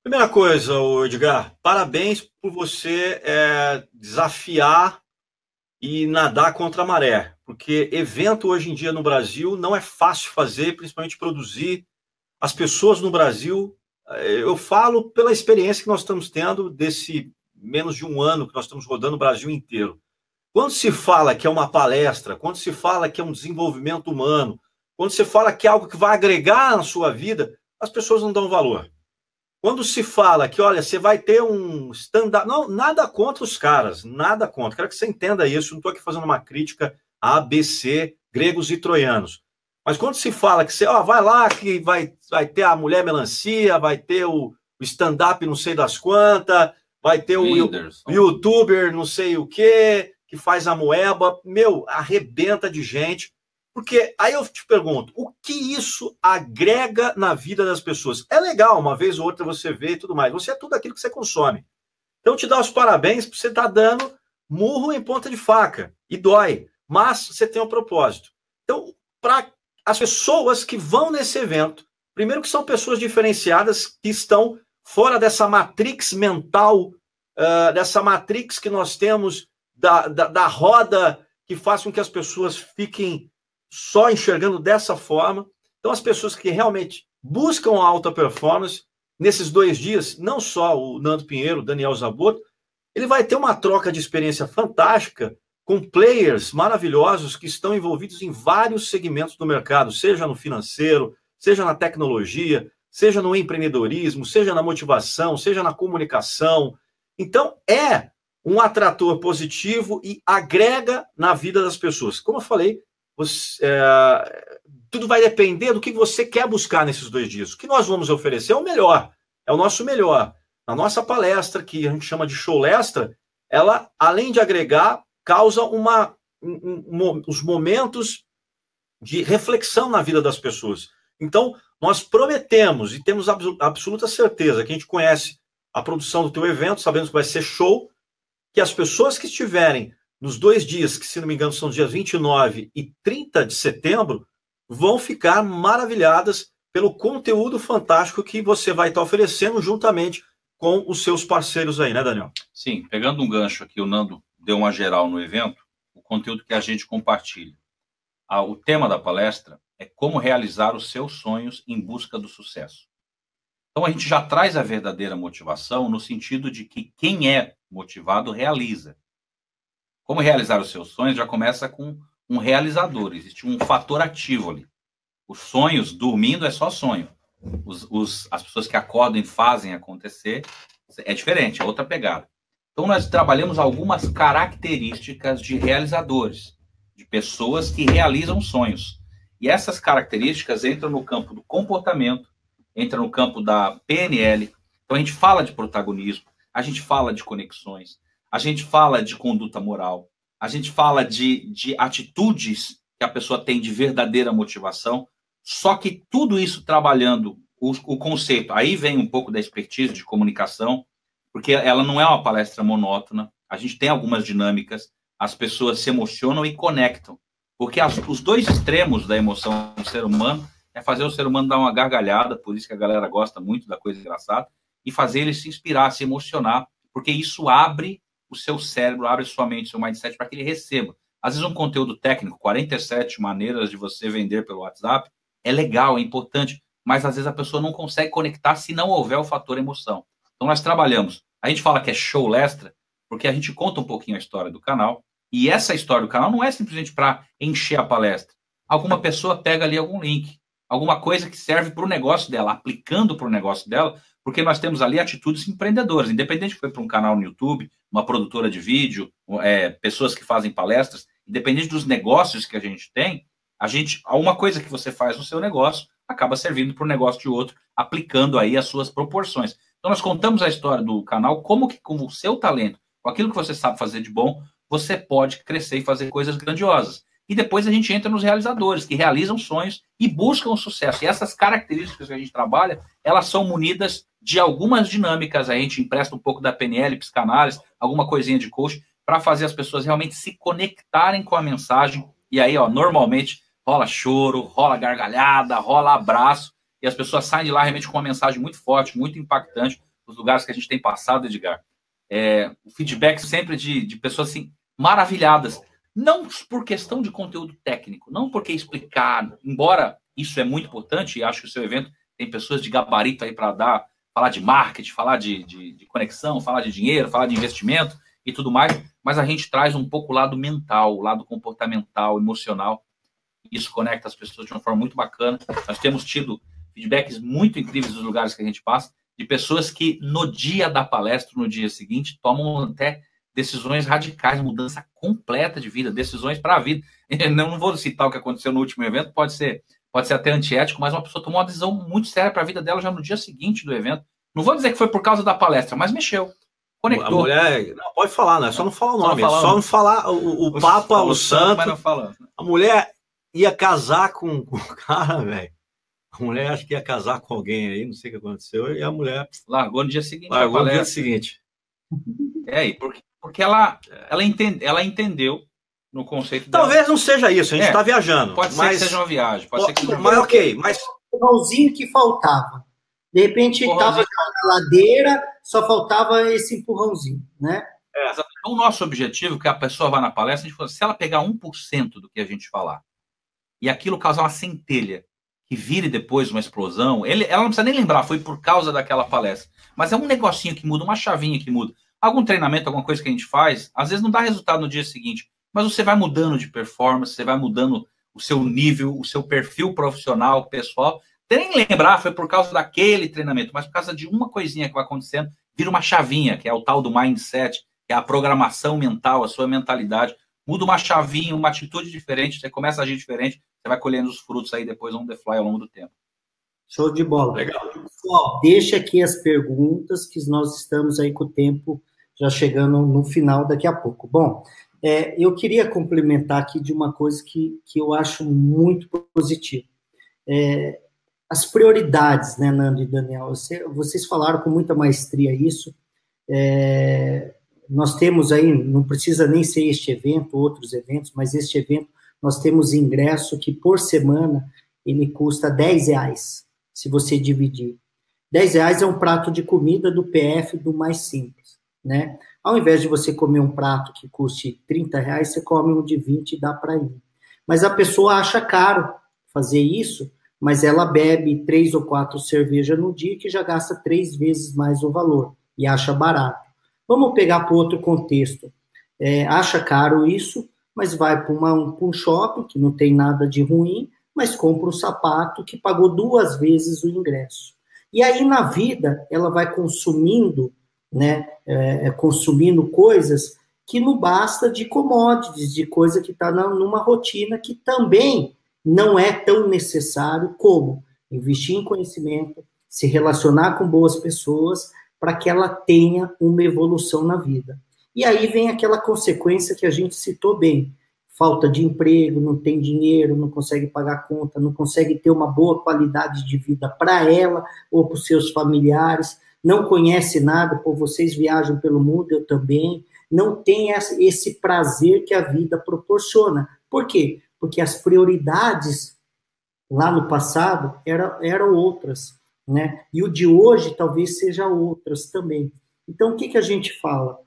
Primeira coisa, Edgar, parabéns por você é, desafiar e nadar contra a maré, porque evento hoje em dia no Brasil não é fácil fazer, principalmente produzir. As pessoas no Brasil, é, eu falo pela experiência que nós estamos tendo desse menos de um ano que nós estamos rodando o Brasil inteiro. Quando se fala que é uma palestra, quando se fala que é um desenvolvimento humano, quando se fala que é algo que vai agregar na sua vida, as pessoas não dão valor. Quando se fala que, olha, você vai ter um stand-up. Não, nada contra os caras, nada contra. Quero que você entenda isso. Não estou aqui fazendo uma crítica a ABC, gregos e troianos. Mas quando se fala que você, ó, vai lá que vai, vai ter a mulher melancia, vai ter o, o stand-up não sei das quantas, vai ter o, o youtuber não sei o quê, que faz a moeba, meu, arrebenta de gente. Porque aí eu te pergunto, o que isso agrega na vida das pessoas? É legal, uma vez ou outra você vê e tudo mais. Você é tudo aquilo que você consome. Então, te dá os parabéns por você estar tá dando murro em ponta de faca. E dói. Mas você tem um propósito. Então, para as pessoas que vão nesse evento, primeiro que são pessoas diferenciadas que estão fora dessa matrix mental, uh, dessa matrix que nós temos da, da, da roda que faz com que as pessoas fiquem só enxergando dessa forma. Então, as pessoas que realmente buscam alta performance nesses dois dias. Não só o Nando Pinheiro, o Daniel Zaboto, ele vai ter uma troca de experiência fantástica com players maravilhosos que estão envolvidos em vários segmentos do mercado, seja no financeiro, seja na tecnologia, seja no empreendedorismo, seja na motivação, seja na comunicação. Então, é um atrator positivo e agrega na vida das pessoas. Como eu falei, você, é, tudo vai depender do que você quer buscar nesses dois dias. O que nós vamos oferecer é o melhor, é o nosso melhor. A nossa palestra, que a gente chama de show lestra, ela, além de agregar, causa uma, um, um, os momentos de reflexão na vida das pessoas. Então, nós prometemos e temos absoluta certeza que a gente conhece a produção do teu evento, sabemos que vai ser show, que as pessoas que estiverem nos dois dias, que se não me engano são dias 29 e 30 de setembro, vão ficar maravilhadas pelo conteúdo fantástico que você vai estar oferecendo juntamente com os seus parceiros aí, né, Daniel? Sim, pegando um gancho aqui, o Nando deu uma geral no evento, o conteúdo que a gente compartilha. O tema da palestra é como realizar os seus sonhos em busca do sucesso. Então a gente já traz a verdadeira motivação no sentido de que quem é motivado realiza. Como realizar os seus sonhos já começa com um realizador, existe um fator ativo ali. Os sonhos, dormindo é só sonho. Os, os, as pessoas que acordam e fazem acontecer é diferente, é outra pegada. Então, nós trabalhamos algumas características de realizadores, de pessoas que realizam sonhos. E essas características entram no campo do comportamento, entram no campo da PNL. Então, a gente fala de protagonismo, a gente fala de conexões, a gente fala de conduta moral, a gente fala de, de atitudes que a pessoa tem de verdadeira motivação. Só que tudo isso trabalhando o, o conceito, aí vem um pouco da expertise de comunicação, porque ela não é uma palestra monótona. A gente tem algumas dinâmicas, as pessoas se emocionam e conectam. Porque as, os dois extremos da emoção do ser humano é fazer o ser humano dar uma gargalhada, por isso que a galera gosta muito da coisa engraçada, e fazer ele se inspirar, se emocionar, porque isso abre o seu cérebro, abre sua mente, seu mindset para que ele receba. Às vezes um conteúdo técnico, 47 maneiras de você vender pelo WhatsApp, é legal, é importante, mas às vezes a pessoa não consegue conectar se não houver o fator emoção. Então nós trabalhamos. A gente fala que é show lestra, porque a gente conta um pouquinho a história do canal. E essa história do canal não é simplesmente para encher a palestra. Alguma pessoa pega ali algum link, alguma coisa que serve para o negócio dela, aplicando para o negócio dela, porque nós temos ali atitudes empreendedoras, independente que foi para um canal no YouTube, uma produtora de vídeo, é, pessoas que fazem palestras, independente dos negócios que a gente tem, a gente, alguma coisa que você faz no seu negócio acaba servindo para o negócio de outro, aplicando aí as suas proporções. Então, nós contamos a história do canal, como que com o seu talento, com aquilo que você sabe fazer de bom, você pode crescer e fazer coisas grandiosas. E depois a gente entra nos realizadores, que realizam sonhos e buscam sucesso. E essas características que a gente trabalha, elas são munidas de algumas dinâmicas. A gente empresta um pouco da PNL, psicanálise, alguma coisinha de coach, para fazer as pessoas realmente se conectarem com a mensagem. E aí, ó, normalmente rola choro, rola gargalhada, rola abraço e as pessoas saem de lá realmente com uma mensagem muito forte, muito impactante, os lugares que a gente tem passado, Edgar. É, o feedback sempre de, de pessoas assim, maravilhadas, não por questão de conteúdo técnico, não porque explicar, embora isso é muito importante, e acho que o seu evento tem pessoas de gabarito aí para dar, falar de marketing, falar de, de, de, conexão, falar de dinheiro, falar de investimento e tudo mais, mas a gente traz um pouco o lado mental, o lado comportamental, emocional. Isso conecta as pessoas de uma forma muito bacana. Nós temos tido feedbacks muito incríveis dos lugares que a gente passa, de pessoas que no dia da palestra, no dia seguinte, tomam até decisões radicais, mudança completa de vida, decisões para a vida. (laughs) Não, não vou citar o que aconteceu no último evento, pode ser, pode ser até antiético, mas uma pessoa tomou uma decisão muito séria para a vida dela já no dia seguinte do evento. Não vou dizer que foi por causa da palestra, mas mexeu. Conectou. A mulher. Não, pode falar, né? Só não falar o nome. Só não falar, só não falar o, o Papa, o, o santo. Mas não falando. A mulher ia casar com, com o cara, velho. A mulher acho que ia casar com alguém aí, não sei o que aconteceu, e a mulher. Largou no dia seguinte. Largou no dia seguinte. É, porque, porque ela, ela, entende, ela entendeu no conceito Talvez dela. não seja isso, a gente está é, viajando. Pode mas... ser que seja uma viagem. Pode ser que seja mas ok, mas. O empurrãozinho que faltava. De repente estava na ladeira, só faltava esse empurrãozinho, né? É. Então, o nosso objetivo, que a pessoa vá na palestra, a gente falou, se ela pegar 1% do que a gente falar, e aquilo causar uma centelha que vire depois uma explosão. Ele, ela não precisa nem lembrar, foi por causa daquela palestra. Mas é um negocinho que muda, uma chavinha que muda. Algum treinamento, alguma coisa que a gente faz, às vezes não dá resultado no dia seguinte, mas você vai mudando de performance, você vai mudando o seu nível, o seu perfil profissional, pessoal. Nem lembrar, foi por causa daquele treinamento, mas por causa de uma coisinha que vai acontecendo, vira uma chavinha, que é o tal do mindset, que é a programação mental, a sua mentalidade. Muda uma chavinha, uma atitude diferente, você começa a agir diferente, você vai colhendo os frutos aí depois on the fly ao longo do tempo. Show de bola. Legal. Pessoal, deixa aqui as perguntas que nós estamos aí com o tempo já chegando no final daqui a pouco. Bom, é, eu queria complementar aqui de uma coisa que, que eu acho muito positiva. É, as prioridades, né, Nando e Daniel? Você, vocês falaram com muita maestria isso. É, nós temos aí, não precisa nem ser este evento, outros eventos, mas este evento, nós temos ingresso que por semana ele custa 10 reais, se você dividir. 10 reais é um prato de comida do PF do mais simples né? Ao invés de você comer um prato que custe 30 reais, você come um de 20 e dá para ir. Mas a pessoa acha caro fazer isso, mas ela bebe três ou quatro cervejas no dia que já gasta três vezes mais o valor e acha barato. Vamos pegar para outro contexto. É, acha caro isso, mas vai para um shopping que não tem nada de ruim, mas compra um sapato que pagou duas vezes o ingresso. E aí na vida ela vai consumindo né, é, é, consumindo coisas que não basta de commodities, de coisa que está numa rotina que também não é tão necessário como investir em conhecimento, se relacionar com boas pessoas, para que ela tenha uma evolução na vida. E aí vem aquela consequência que a gente citou bem: falta de emprego, não tem dinheiro, não consegue pagar conta, não consegue ter uma boa qualidade de vida para ela ou para os seus familiares não conhece nada, por vocês viajam pelo mundo, eu também, não tem esse prazer que a vida proporciona. Por quê? Porque as prioridades lá no passado eram, eram outras, né? E o de hoje talvez seja outras também. Então, o que, que a gente fala?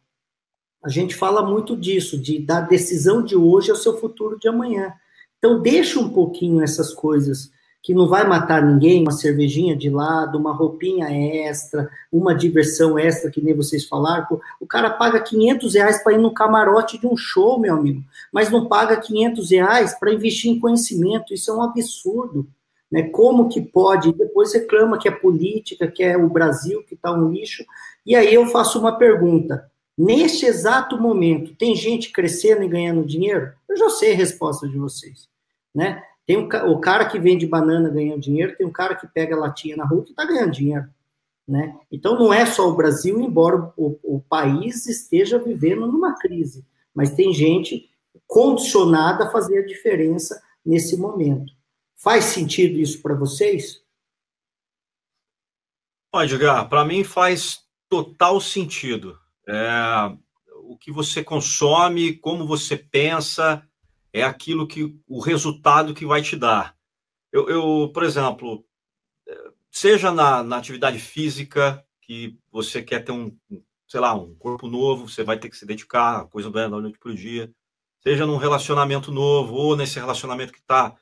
A gente fala muito disso, de da decisão de hoje ao seu futuro de amanhã. Então, deixa um pouquinho essas coisas que não vai matar ninguém, uma cervejinha de lado, uma roupinha extra, uma diversão extra, que nem vocês falaram. O cara paga 500 reais para ir no camarote de um show, meu amigo, mas não paga 500 reais para investir em conhecimento. Isso é um absurdo. Né? Como que pode? Depois reclama que é política, que é o Brasil, que está um lixo. E aí eu faço uma pergunta. Neste exato momento, tem gente crescendo e ganhando dinheiro? Eu já sei a resposta de vocês. Né? Tem o, o cara que vende banana ganhando dinheiro, tem um cara que pega latinha na rua que está ganhando dinheiro. Né? Então não é só o Brasil, embora o, o país esteja vivendo numa crise, mas tem gente condicionada a fazer a diferença nesse momento. Faz sentido isso para vocês? Pode, Edgar, para mim faz total sentido. É, o que você consome, como você pensa, é aquilo que o resultado que vai te dar. Eu, eu por exemplo, seja na, na, atividade física, que você quer ter um, sei lá, um corpo novo, você vai ter que se dedicar, a coisa não é da noite para o dia. Seja num relacionamento novo, ou nesse relacionamento que está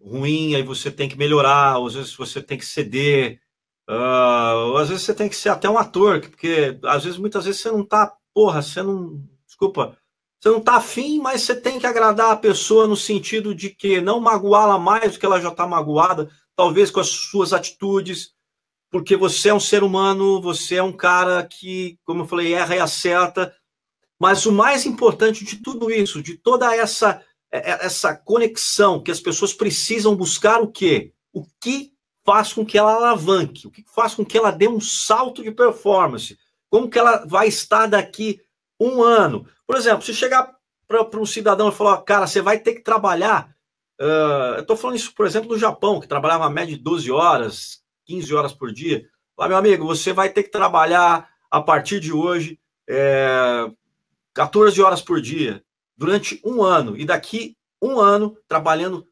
ruim, aí você tem que melhorar, ou às vezes você tem que ceder, uh, ou às vezes você tem que ser até um ator, porque às vezes, muitas vezes você não está, porra, você não, desculpa, você não está afim, mas você tem que agradar a pessoa no sentido de que não magoá-la mais do que ela já está magoada, talvez com as suas atitudes, porque você é um ser humano, você é um cara que, como eu falei, erra e acerta. Mas o mais importante de tudo isso, de toda essa é, é, essa conexão que as pessoas precisam buscar o quê? O que faz com que ela alavanque? O que faz com que ela dê um salto de performance? Como que ela vai estar daqui um ano? Por exemplo, se chegar para um cidadão e falar, cara, você vai ter que trabalhar. Uh, eu estou falando isso, por exemplo, no Japão, que trabalhava a média de 12 horas, 15 horas por dia. Lá, meu amigo, você vai ter que trabalhar a partir de hoje é, 14 horas por dia durante um ano. E daqui um ano, trabalhando,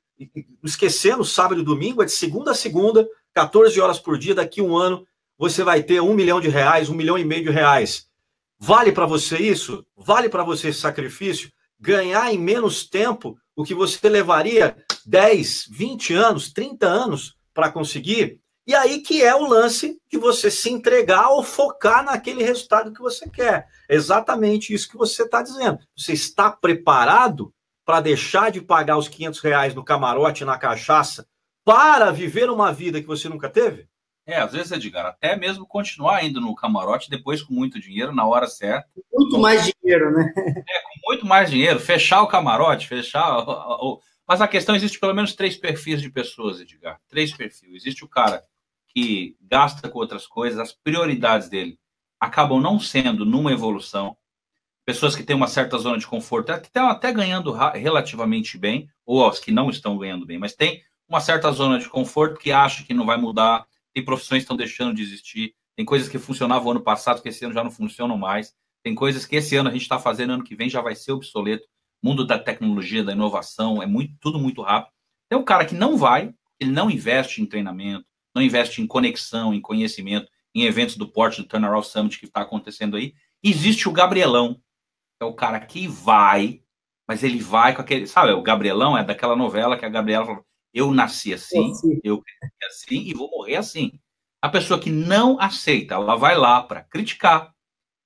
esquecendo sábado e domingo, é de segunda a segunda, 14 horas por dia. Daqui um ano, você vai ter um milhão de reais, um milhão e meio de reais. Vale para você isso? Vale para você esse sacrifício? Ganhar em menos tempo o que você levaria 10, 20 anos, 30 anos para conseguir. E aí que é o lance de você se entregar ou focar naquele resultado que você quer. É exatamente isso que você está dizendo. Você está preparado para deixar de pagar os 500 reais no camarote, na cachaça, para viver uma vida que você nunca teve? É, às vezes, Edgar, até mesmo continuar indo no camarote, depois com muito dinheiro, na hora certa. Muito mais dinheiro, né? É, com muito mais dinheiro, fechar o camarote, fechar. Mas a questão existe pelo menos três perfis de pessoas, Edgar. Três perfis. Existe o cara que gasta com outras coisas, as prioridades dele acabam não sendo numa evolução. Pessoas que têm uma certa zona de conforto, estão até ganhando relativamente bem, ou as que não estão ganhando bem, mas tem uma certa zona de conforto que acha que não vai mudar, tem profissões que estão deixando de existir, tem coisas que funcionavam ano passado que esse ano já não funcionam mais, tem coisas que esse ano a gente está fazendo, ano que vem já vai ser obsoleto. Mundo da tecnologia, da inovação, é muito, tudo muito rápido. Tem o cara que não vai, ele não investe em treinamento, não investe em conexão, em conhecimento, em eventos do porte do Turnaround Summit que está acontecendo aí. Existe o Gabrielão, que é o cara que vai, mas ele vai com aquele. Sabe, o Gabrielão é daquela novela que a Gabriela falou: eu nasci assim, eu cresci assim e vou morrer assim. A pessoa que não aceita, ela vai lá para criticar,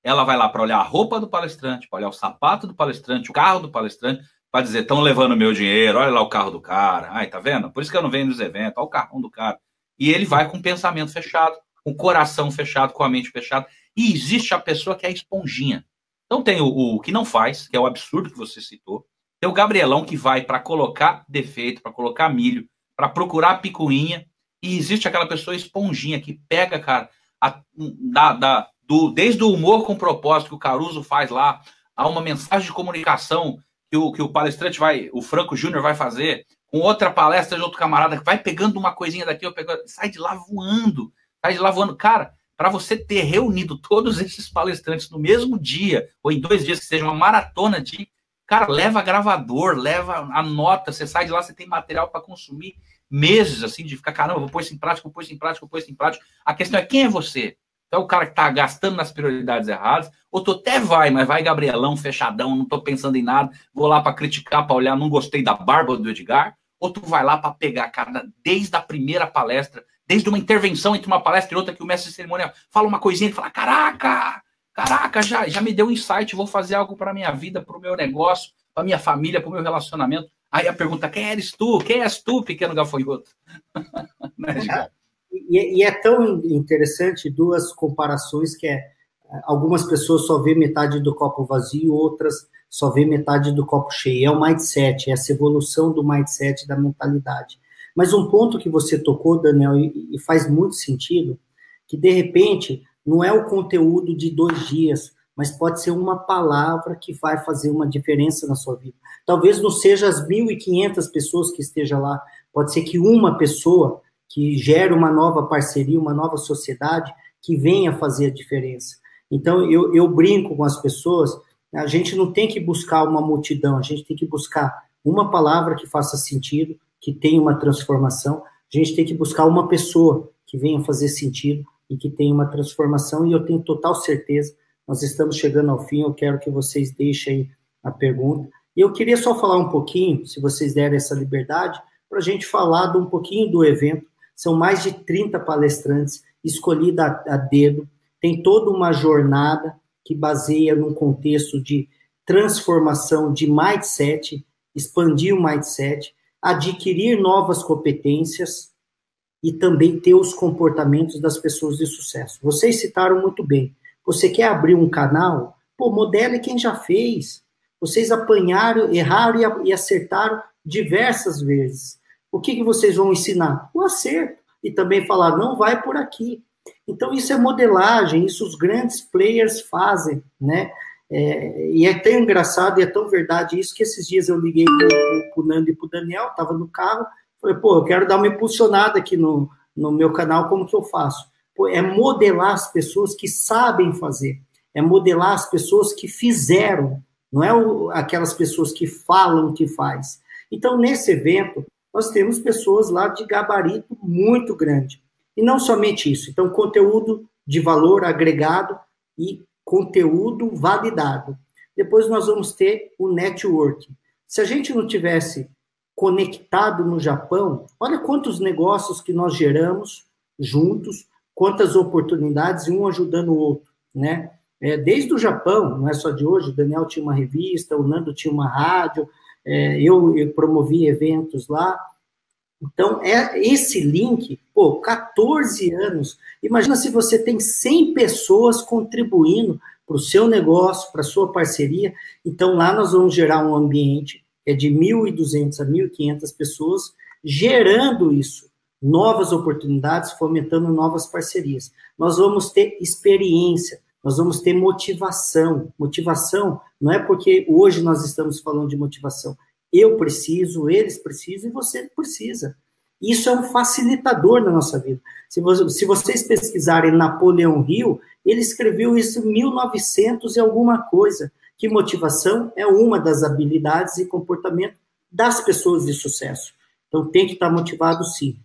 ela vai lá para olhar a roupa do palestrante, para olhar o sapato do palestrante, o carro do palestrante, para dizer, estão levando meu dinheiro, olha lá o carro do cara, ai, tá vendo? Por isso que eu não venho nos eventos, olha o carrão do cara. E ele vai com o pensamento fechado, com o coração fechado, com a mente fechada. E existe a pessoa que é a esponjinha. Então tem o, o que não faz, que é o absurdo que você citou, tem o Gabrielão que vai para colocar defeito, para colocar milho, para procurar picuinha. E existe aquela pessoa esponjinha que pega, cara, a, da, da, do, desde o humor com propósito que o Caruso faz lá, a uma mensagem de comunicação que o, que o palestrante vai, o Franco Júnior vai fazer, com outra palestra de outro camarada, que vai pegando uma coisinha daqui, pego, sai de lá voando, sai de lá voando. Cara, para você ter reunido todos esses palestrantes no mesmo dia, ou em dois dias, que seja uma maratona de Cara, leva gravador, leva a nota, você sai de lá, você tem material para consumir meses, assim, de ficar, caramba, vou pôr isso em prática, vou pôr isso em prática, vou pôr isso em prática. A questão é quem é você? Então, o cara que está gastando nas prioridades erradas, ou tu até vai, mas vai Gabrielão, fechadão, não estou pensando em nada, vou lá para criticar, para olhar, não gostei da barba do Edgar, ou tu vai lá para pegar, cara, desde a primeira palestra, desde uma intervenção entre uma palestra e outra, que o mestre de cerimônia fala uma coisinha e fala: caraca, Caraca, já, já me deu um insight, vou fazer algo para minha vida, para o meu negócio, para minha família, para o meu relacionamento. Aí a pergunta: quem eres tu? Quem és tu, pequeno gafanhoto? (laughs) né, e, e, é tão interessante duas comparações que é algumas pessoas só vê metade do copo vazio, outras só vê metade do copo cheio. É o mindset, é essa evolução do mindset, da mentalidade. Mas um ponto que você tocou, Daniel, e, e faz muito sentido, que de repente não é o conteúdo de dois dias, mas pode ser uma palavra que vai fazer uma diferença na sua vida. Talvez não seja as 1.500 pessoas que estejam lá, pode ser que uma pessoa que gere uma nova parceria, uma nova sociedade, que venha fazer a diferença. Então, eu, eu brinco com as pessoas, a gente não tem que buscar uma multidão, a gente tem que buscar uma palavra que faça sentido, que tenha uma transformação, a gente tem que buscar uma pessoa que venha fazer sentido, e que tem uma transformação, e eu tenho total certeza, nós estamos chegando ao fim, eu quero que vocês deixem a pergunta. E eu queria só falar um pouquinho, se vocês derem essa liberdade, para a gente falar um pouquinho do evento. São mais de 30 palestrantes, escolhida a, a dedo, tem toda uma jornada que baseia num contexto de transformação de mindset, expandir o mindset, adquirir novas competências, e também ter os comportamentos das pessoas de sucesso. Vocês citaram muito bem. Você quer abrir um canal? Pô, modele quem já fez. Vocês apanharam, erraram e acertaram diversas vezes. O que, que vocês vão ensinar? O acerto. E também falar, não vai por aqui. Então, isso é modelagem, isso os grandes players fazem, né? É, e é tão engraçado e é tão verdade isso que esses dias eu liguei para o Nando e para o Daniel, estava no carro, Falei, pô, eu quero dar uma impulsionada aqui no, no meu canal, como que eu faço? Pô, é modelar as pessoas que sabem fazer, é modelar as pessoas que fizeram, não é o, aquelas pessoas que falam que faz. Então, nesse evento, nós temos pessoas lá de gabarito muito grande. E não somente isso, então, conteúdo de valor agregado e conteúdo validado. Depois nós vamos ter o networking. Se a gente não tivesse conectado no Japão, olha quantos negócios que nós geramos juntos, quantas oportunidades, um ajudando o outro, né? É, desde o Japão, não é só de hoje, o Daniel tinha uma revista, o Nando tinha uma rádio, é, eu, eu promovi eventos lá. Então, é esse link, pô, 14 anos. Imagina se você tem 100 pessoas contribuindo para o seu negócio, para a sua parceria. Então, lá nós vamos gerar um ambiente é de 1.200 a 1.500 pessoas, gerando isso, novas oportunidades, fomentando novas parcerias. Nós vamos ter experiência, nós vamos ter motivação. Motivação não é porque hoje nós estamos falando de motivação. Eu preciso, eles precisam e você precisa. Isso é um facilitador na nossa vida. Se, se vocês pesquisarem Napoleão Hill, ele escreveu isso em 1900 e alguma coisa, que motivação é uma das habilidades e comportamento das pessoas de sucesso. Então tem que estar motivado sim.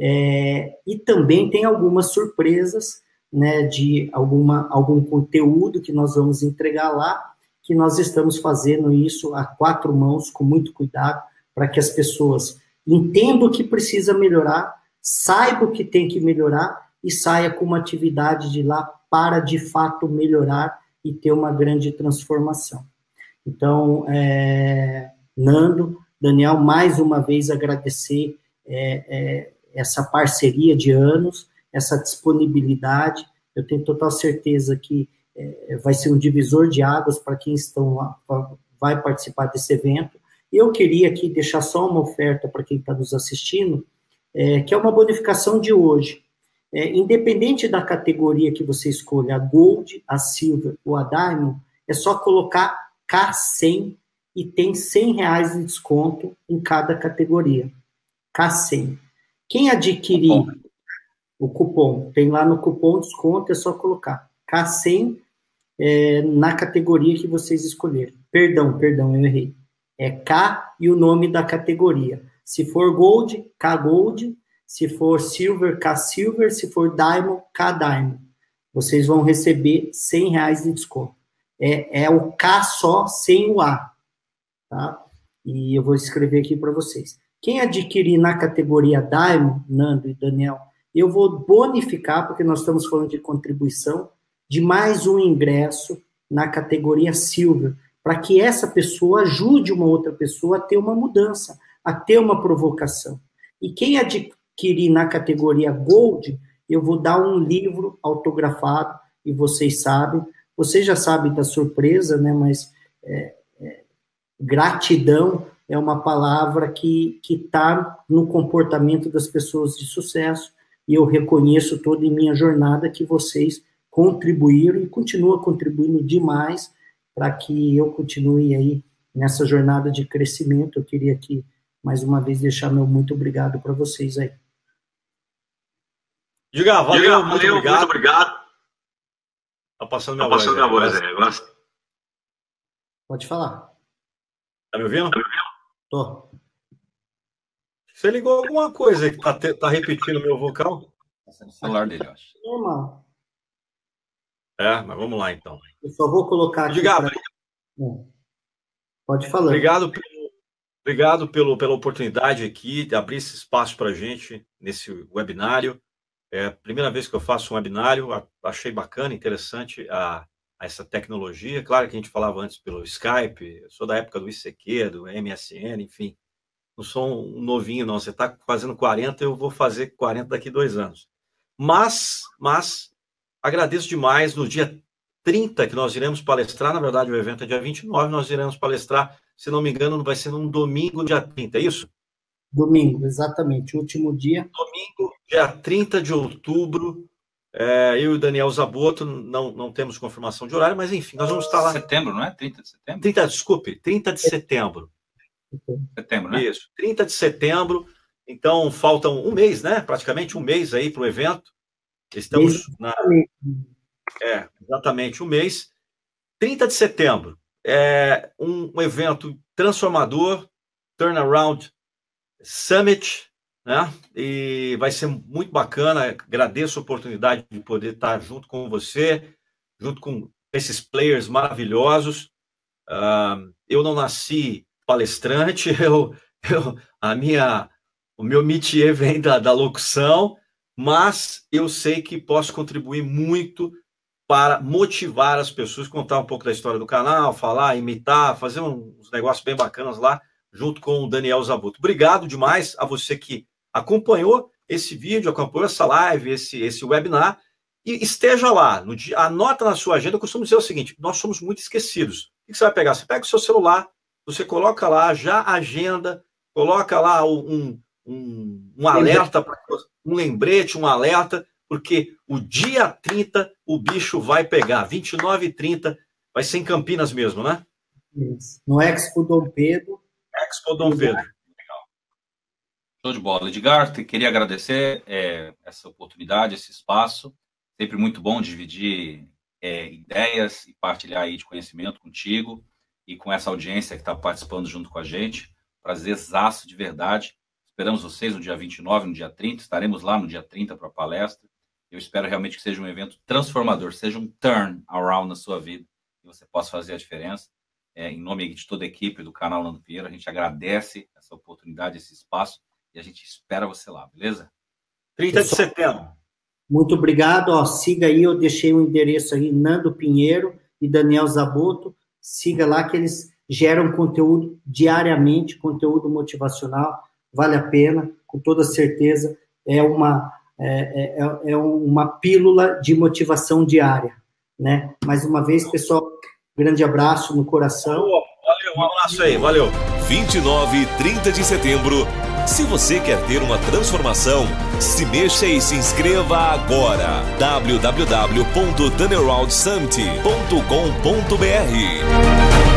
É, e também tem algumas surpresas né, de alguma, algum conteúdo que nós vamos entregar lá, que nós estamos fazendo isso a quatro mãos, com muito cuidado, para que as pessoas entendam o que precisa melhorar, saibam o que tem que melhorar e saia com uma atividade de lá para de fato melhorar e ter uma grande transformação. Então, é, Nando, Daniel, mais uma vez agradecer é, é, essa parceria de anos, essa disponibilidade. Eu tenho total certeza que é, vai ser um divisor de águas para quem estão lá, vai participar desse evento. E eu queria aqui deixar só uma oferta para quem está nos assistindo, é, que é uma bonificação de hoje. É, independente da categoria que você escolha, a Gold, a Silver ou a Diamond, é só colocar K100 e tem 100 reais de desconto em cada categoria. K100. Quem adquirir o cupom. Tem lá no cupom desconto, é só colocar K100 é, na categoria que vocês escolherem. Perdão, perdão, eu errei. É K e o nome da categoria. Se for Gold, K Gold. Se for Silver, K Silver. Se for Diamond, K Diamond. Vocês vão receber 100 reais de desconto. É, é o K só, sem o A. Tá? E eu vou escrever aqui para vocês. Quem adquirir na categoria Diamond, Nando e Daniel, eu vou bonificar, porque nós estamos falando de contribuição, de mais um ingresso na categoria Silver, para que essa pessoa ajude uma outra pessoa a ter uma mudança, a ter uma provocação. E quem adquirir na categoria Gold, eu vou dar um livro autografado, e vocês sabem, vocês já sabem da surpresa, né, mas é, é, gratidão é uma palavra que está no comportamento das pessoas de sucesso, e eu reconheço toda em minha jornada que vocês contribuíram e continuam contribuindo demais para que eu continue aí nessa jornada de crescimento. Eu queria aqui, mais uma vez, deixar meu muito obrigado para vocês aí. Diga, valeu, Diga, muito, valeu obrigado. muito obrigado. Tá passando minha tá voz. Passando minha voz aí, agora. Pode falar. Tá me ouvindo? Tá me ouvindo? Tô. Você ligou alguma coisa que tá, tá repetindo o meu vocal? No celular dele, eu acho. Normal. É, mas vamos lá então. Eu só vou colocar aqui. Obrigado. Pra... É. Pode falar. Obrigado, pelo, obrigado pelo, pela oportunidade aqui de abrir esse espaço para a gente nesse webinário. É a primeira vez que eu faço um webinário, achei bacana, interessante a, a essa tecnologia. Claro que a gente falava antes pelo Skype, sou da época do ICQ, do MSN, enfim não sou um novinho, não. Você está fazendo 40, eu vou fazer 40 daqui dois anos. Mas, mas, agradeço demais. No dia 30 que nós iremos palestrar, na verdade o evento é dia 29, nós iremos palestrar, se não me engano, vai ser num domingo, dia 30, é isso? Domingo, exatamente, último dia. Domingo, dia 30 de outubro, é, eu e o Daniel Zaboto não, não temos confirmação de horário, mas enfim, nós vamos estar lá. Setembro, não é? 30 de setembro? 30, desculpe, 30 de setembro. Setembro, né? Isso, 30 de setembro. Então, faltam um mês, né? Praticamente um mês aí para o evento. Estamos na. É, exatamente um mês. 30 de setembro. É um, um evento transformador, Turnaround Summit, né? E vai ser muito bacana. Agradeço a oportunidade de poder estar junto com você, junto com esses players maravilhosos. Uh, eu não nasci palestrante, (laughs) eu, eu, a minha, o meu métier vem da, da locução, mas eu sei que posso contribuir muito para motivar as pessoas, contar um pouco da história do canal, falar, imitar, fazer uns negócios bem bacanas lá, junto com o Daniel Zabuto. Obrigado demais a você que acompanhou esse vídeo, acompanhou essa live, esse, esse webinar, e esteja lá, no dia, anota na sua agenda, eu costumo dizer o seguinte, nós somos muito esquecidos. O que você vai pegar? Você pega o seu celular, você coloca lá já a agenda, coloca lá um, um, um alerta, um lembrete, um alerta, porque o dia 30 o bicho vai pegar, 29 e 30, vai ser em Campinas mesmo, né? Isso. No Expo Dom Pedro. Expo Dom Pedro. Show de bola. Edgar, queria agradecer é, essa oportunidade, esse espaço. Sempre muito bom dividir é, ideias e partilhar aí de conhecimento contigo e com essa audiência que está participando junto com a gente. Prazerzaço de verdade. Esperamos vocês no dia 29, no dia 30. Estaremos lá no dia 30 para a palestra. Eu espero realmente que seja um evento transformador, seja um turn around na sua vida e você possa fazer a diferença. É, em nome de toda a equipe do canal Nando Pinheiro, a gente agradece essa oportunidade, esse espaço e a gente espera você lá, beleza? 30 de setembro. Muito obrigado. Ó, siga aí, eu deixei o um endereço aí, Nando Pinheiro e Daniel Zaboto siga lá que eles geram conteúdo diariamente, conteúdo motivacional, vale a pena, com toda certeza, é uma, é, é, é uma pílula de motivação diária, né? Mais uma vez, pessoal, grande abraço no coração. Valeu, um abraço aí, valeu. 29 e 30 de setembro, se você quer ter uma transformação, se mexa e se inscreva agora. www.tunnelroundsummit.com.br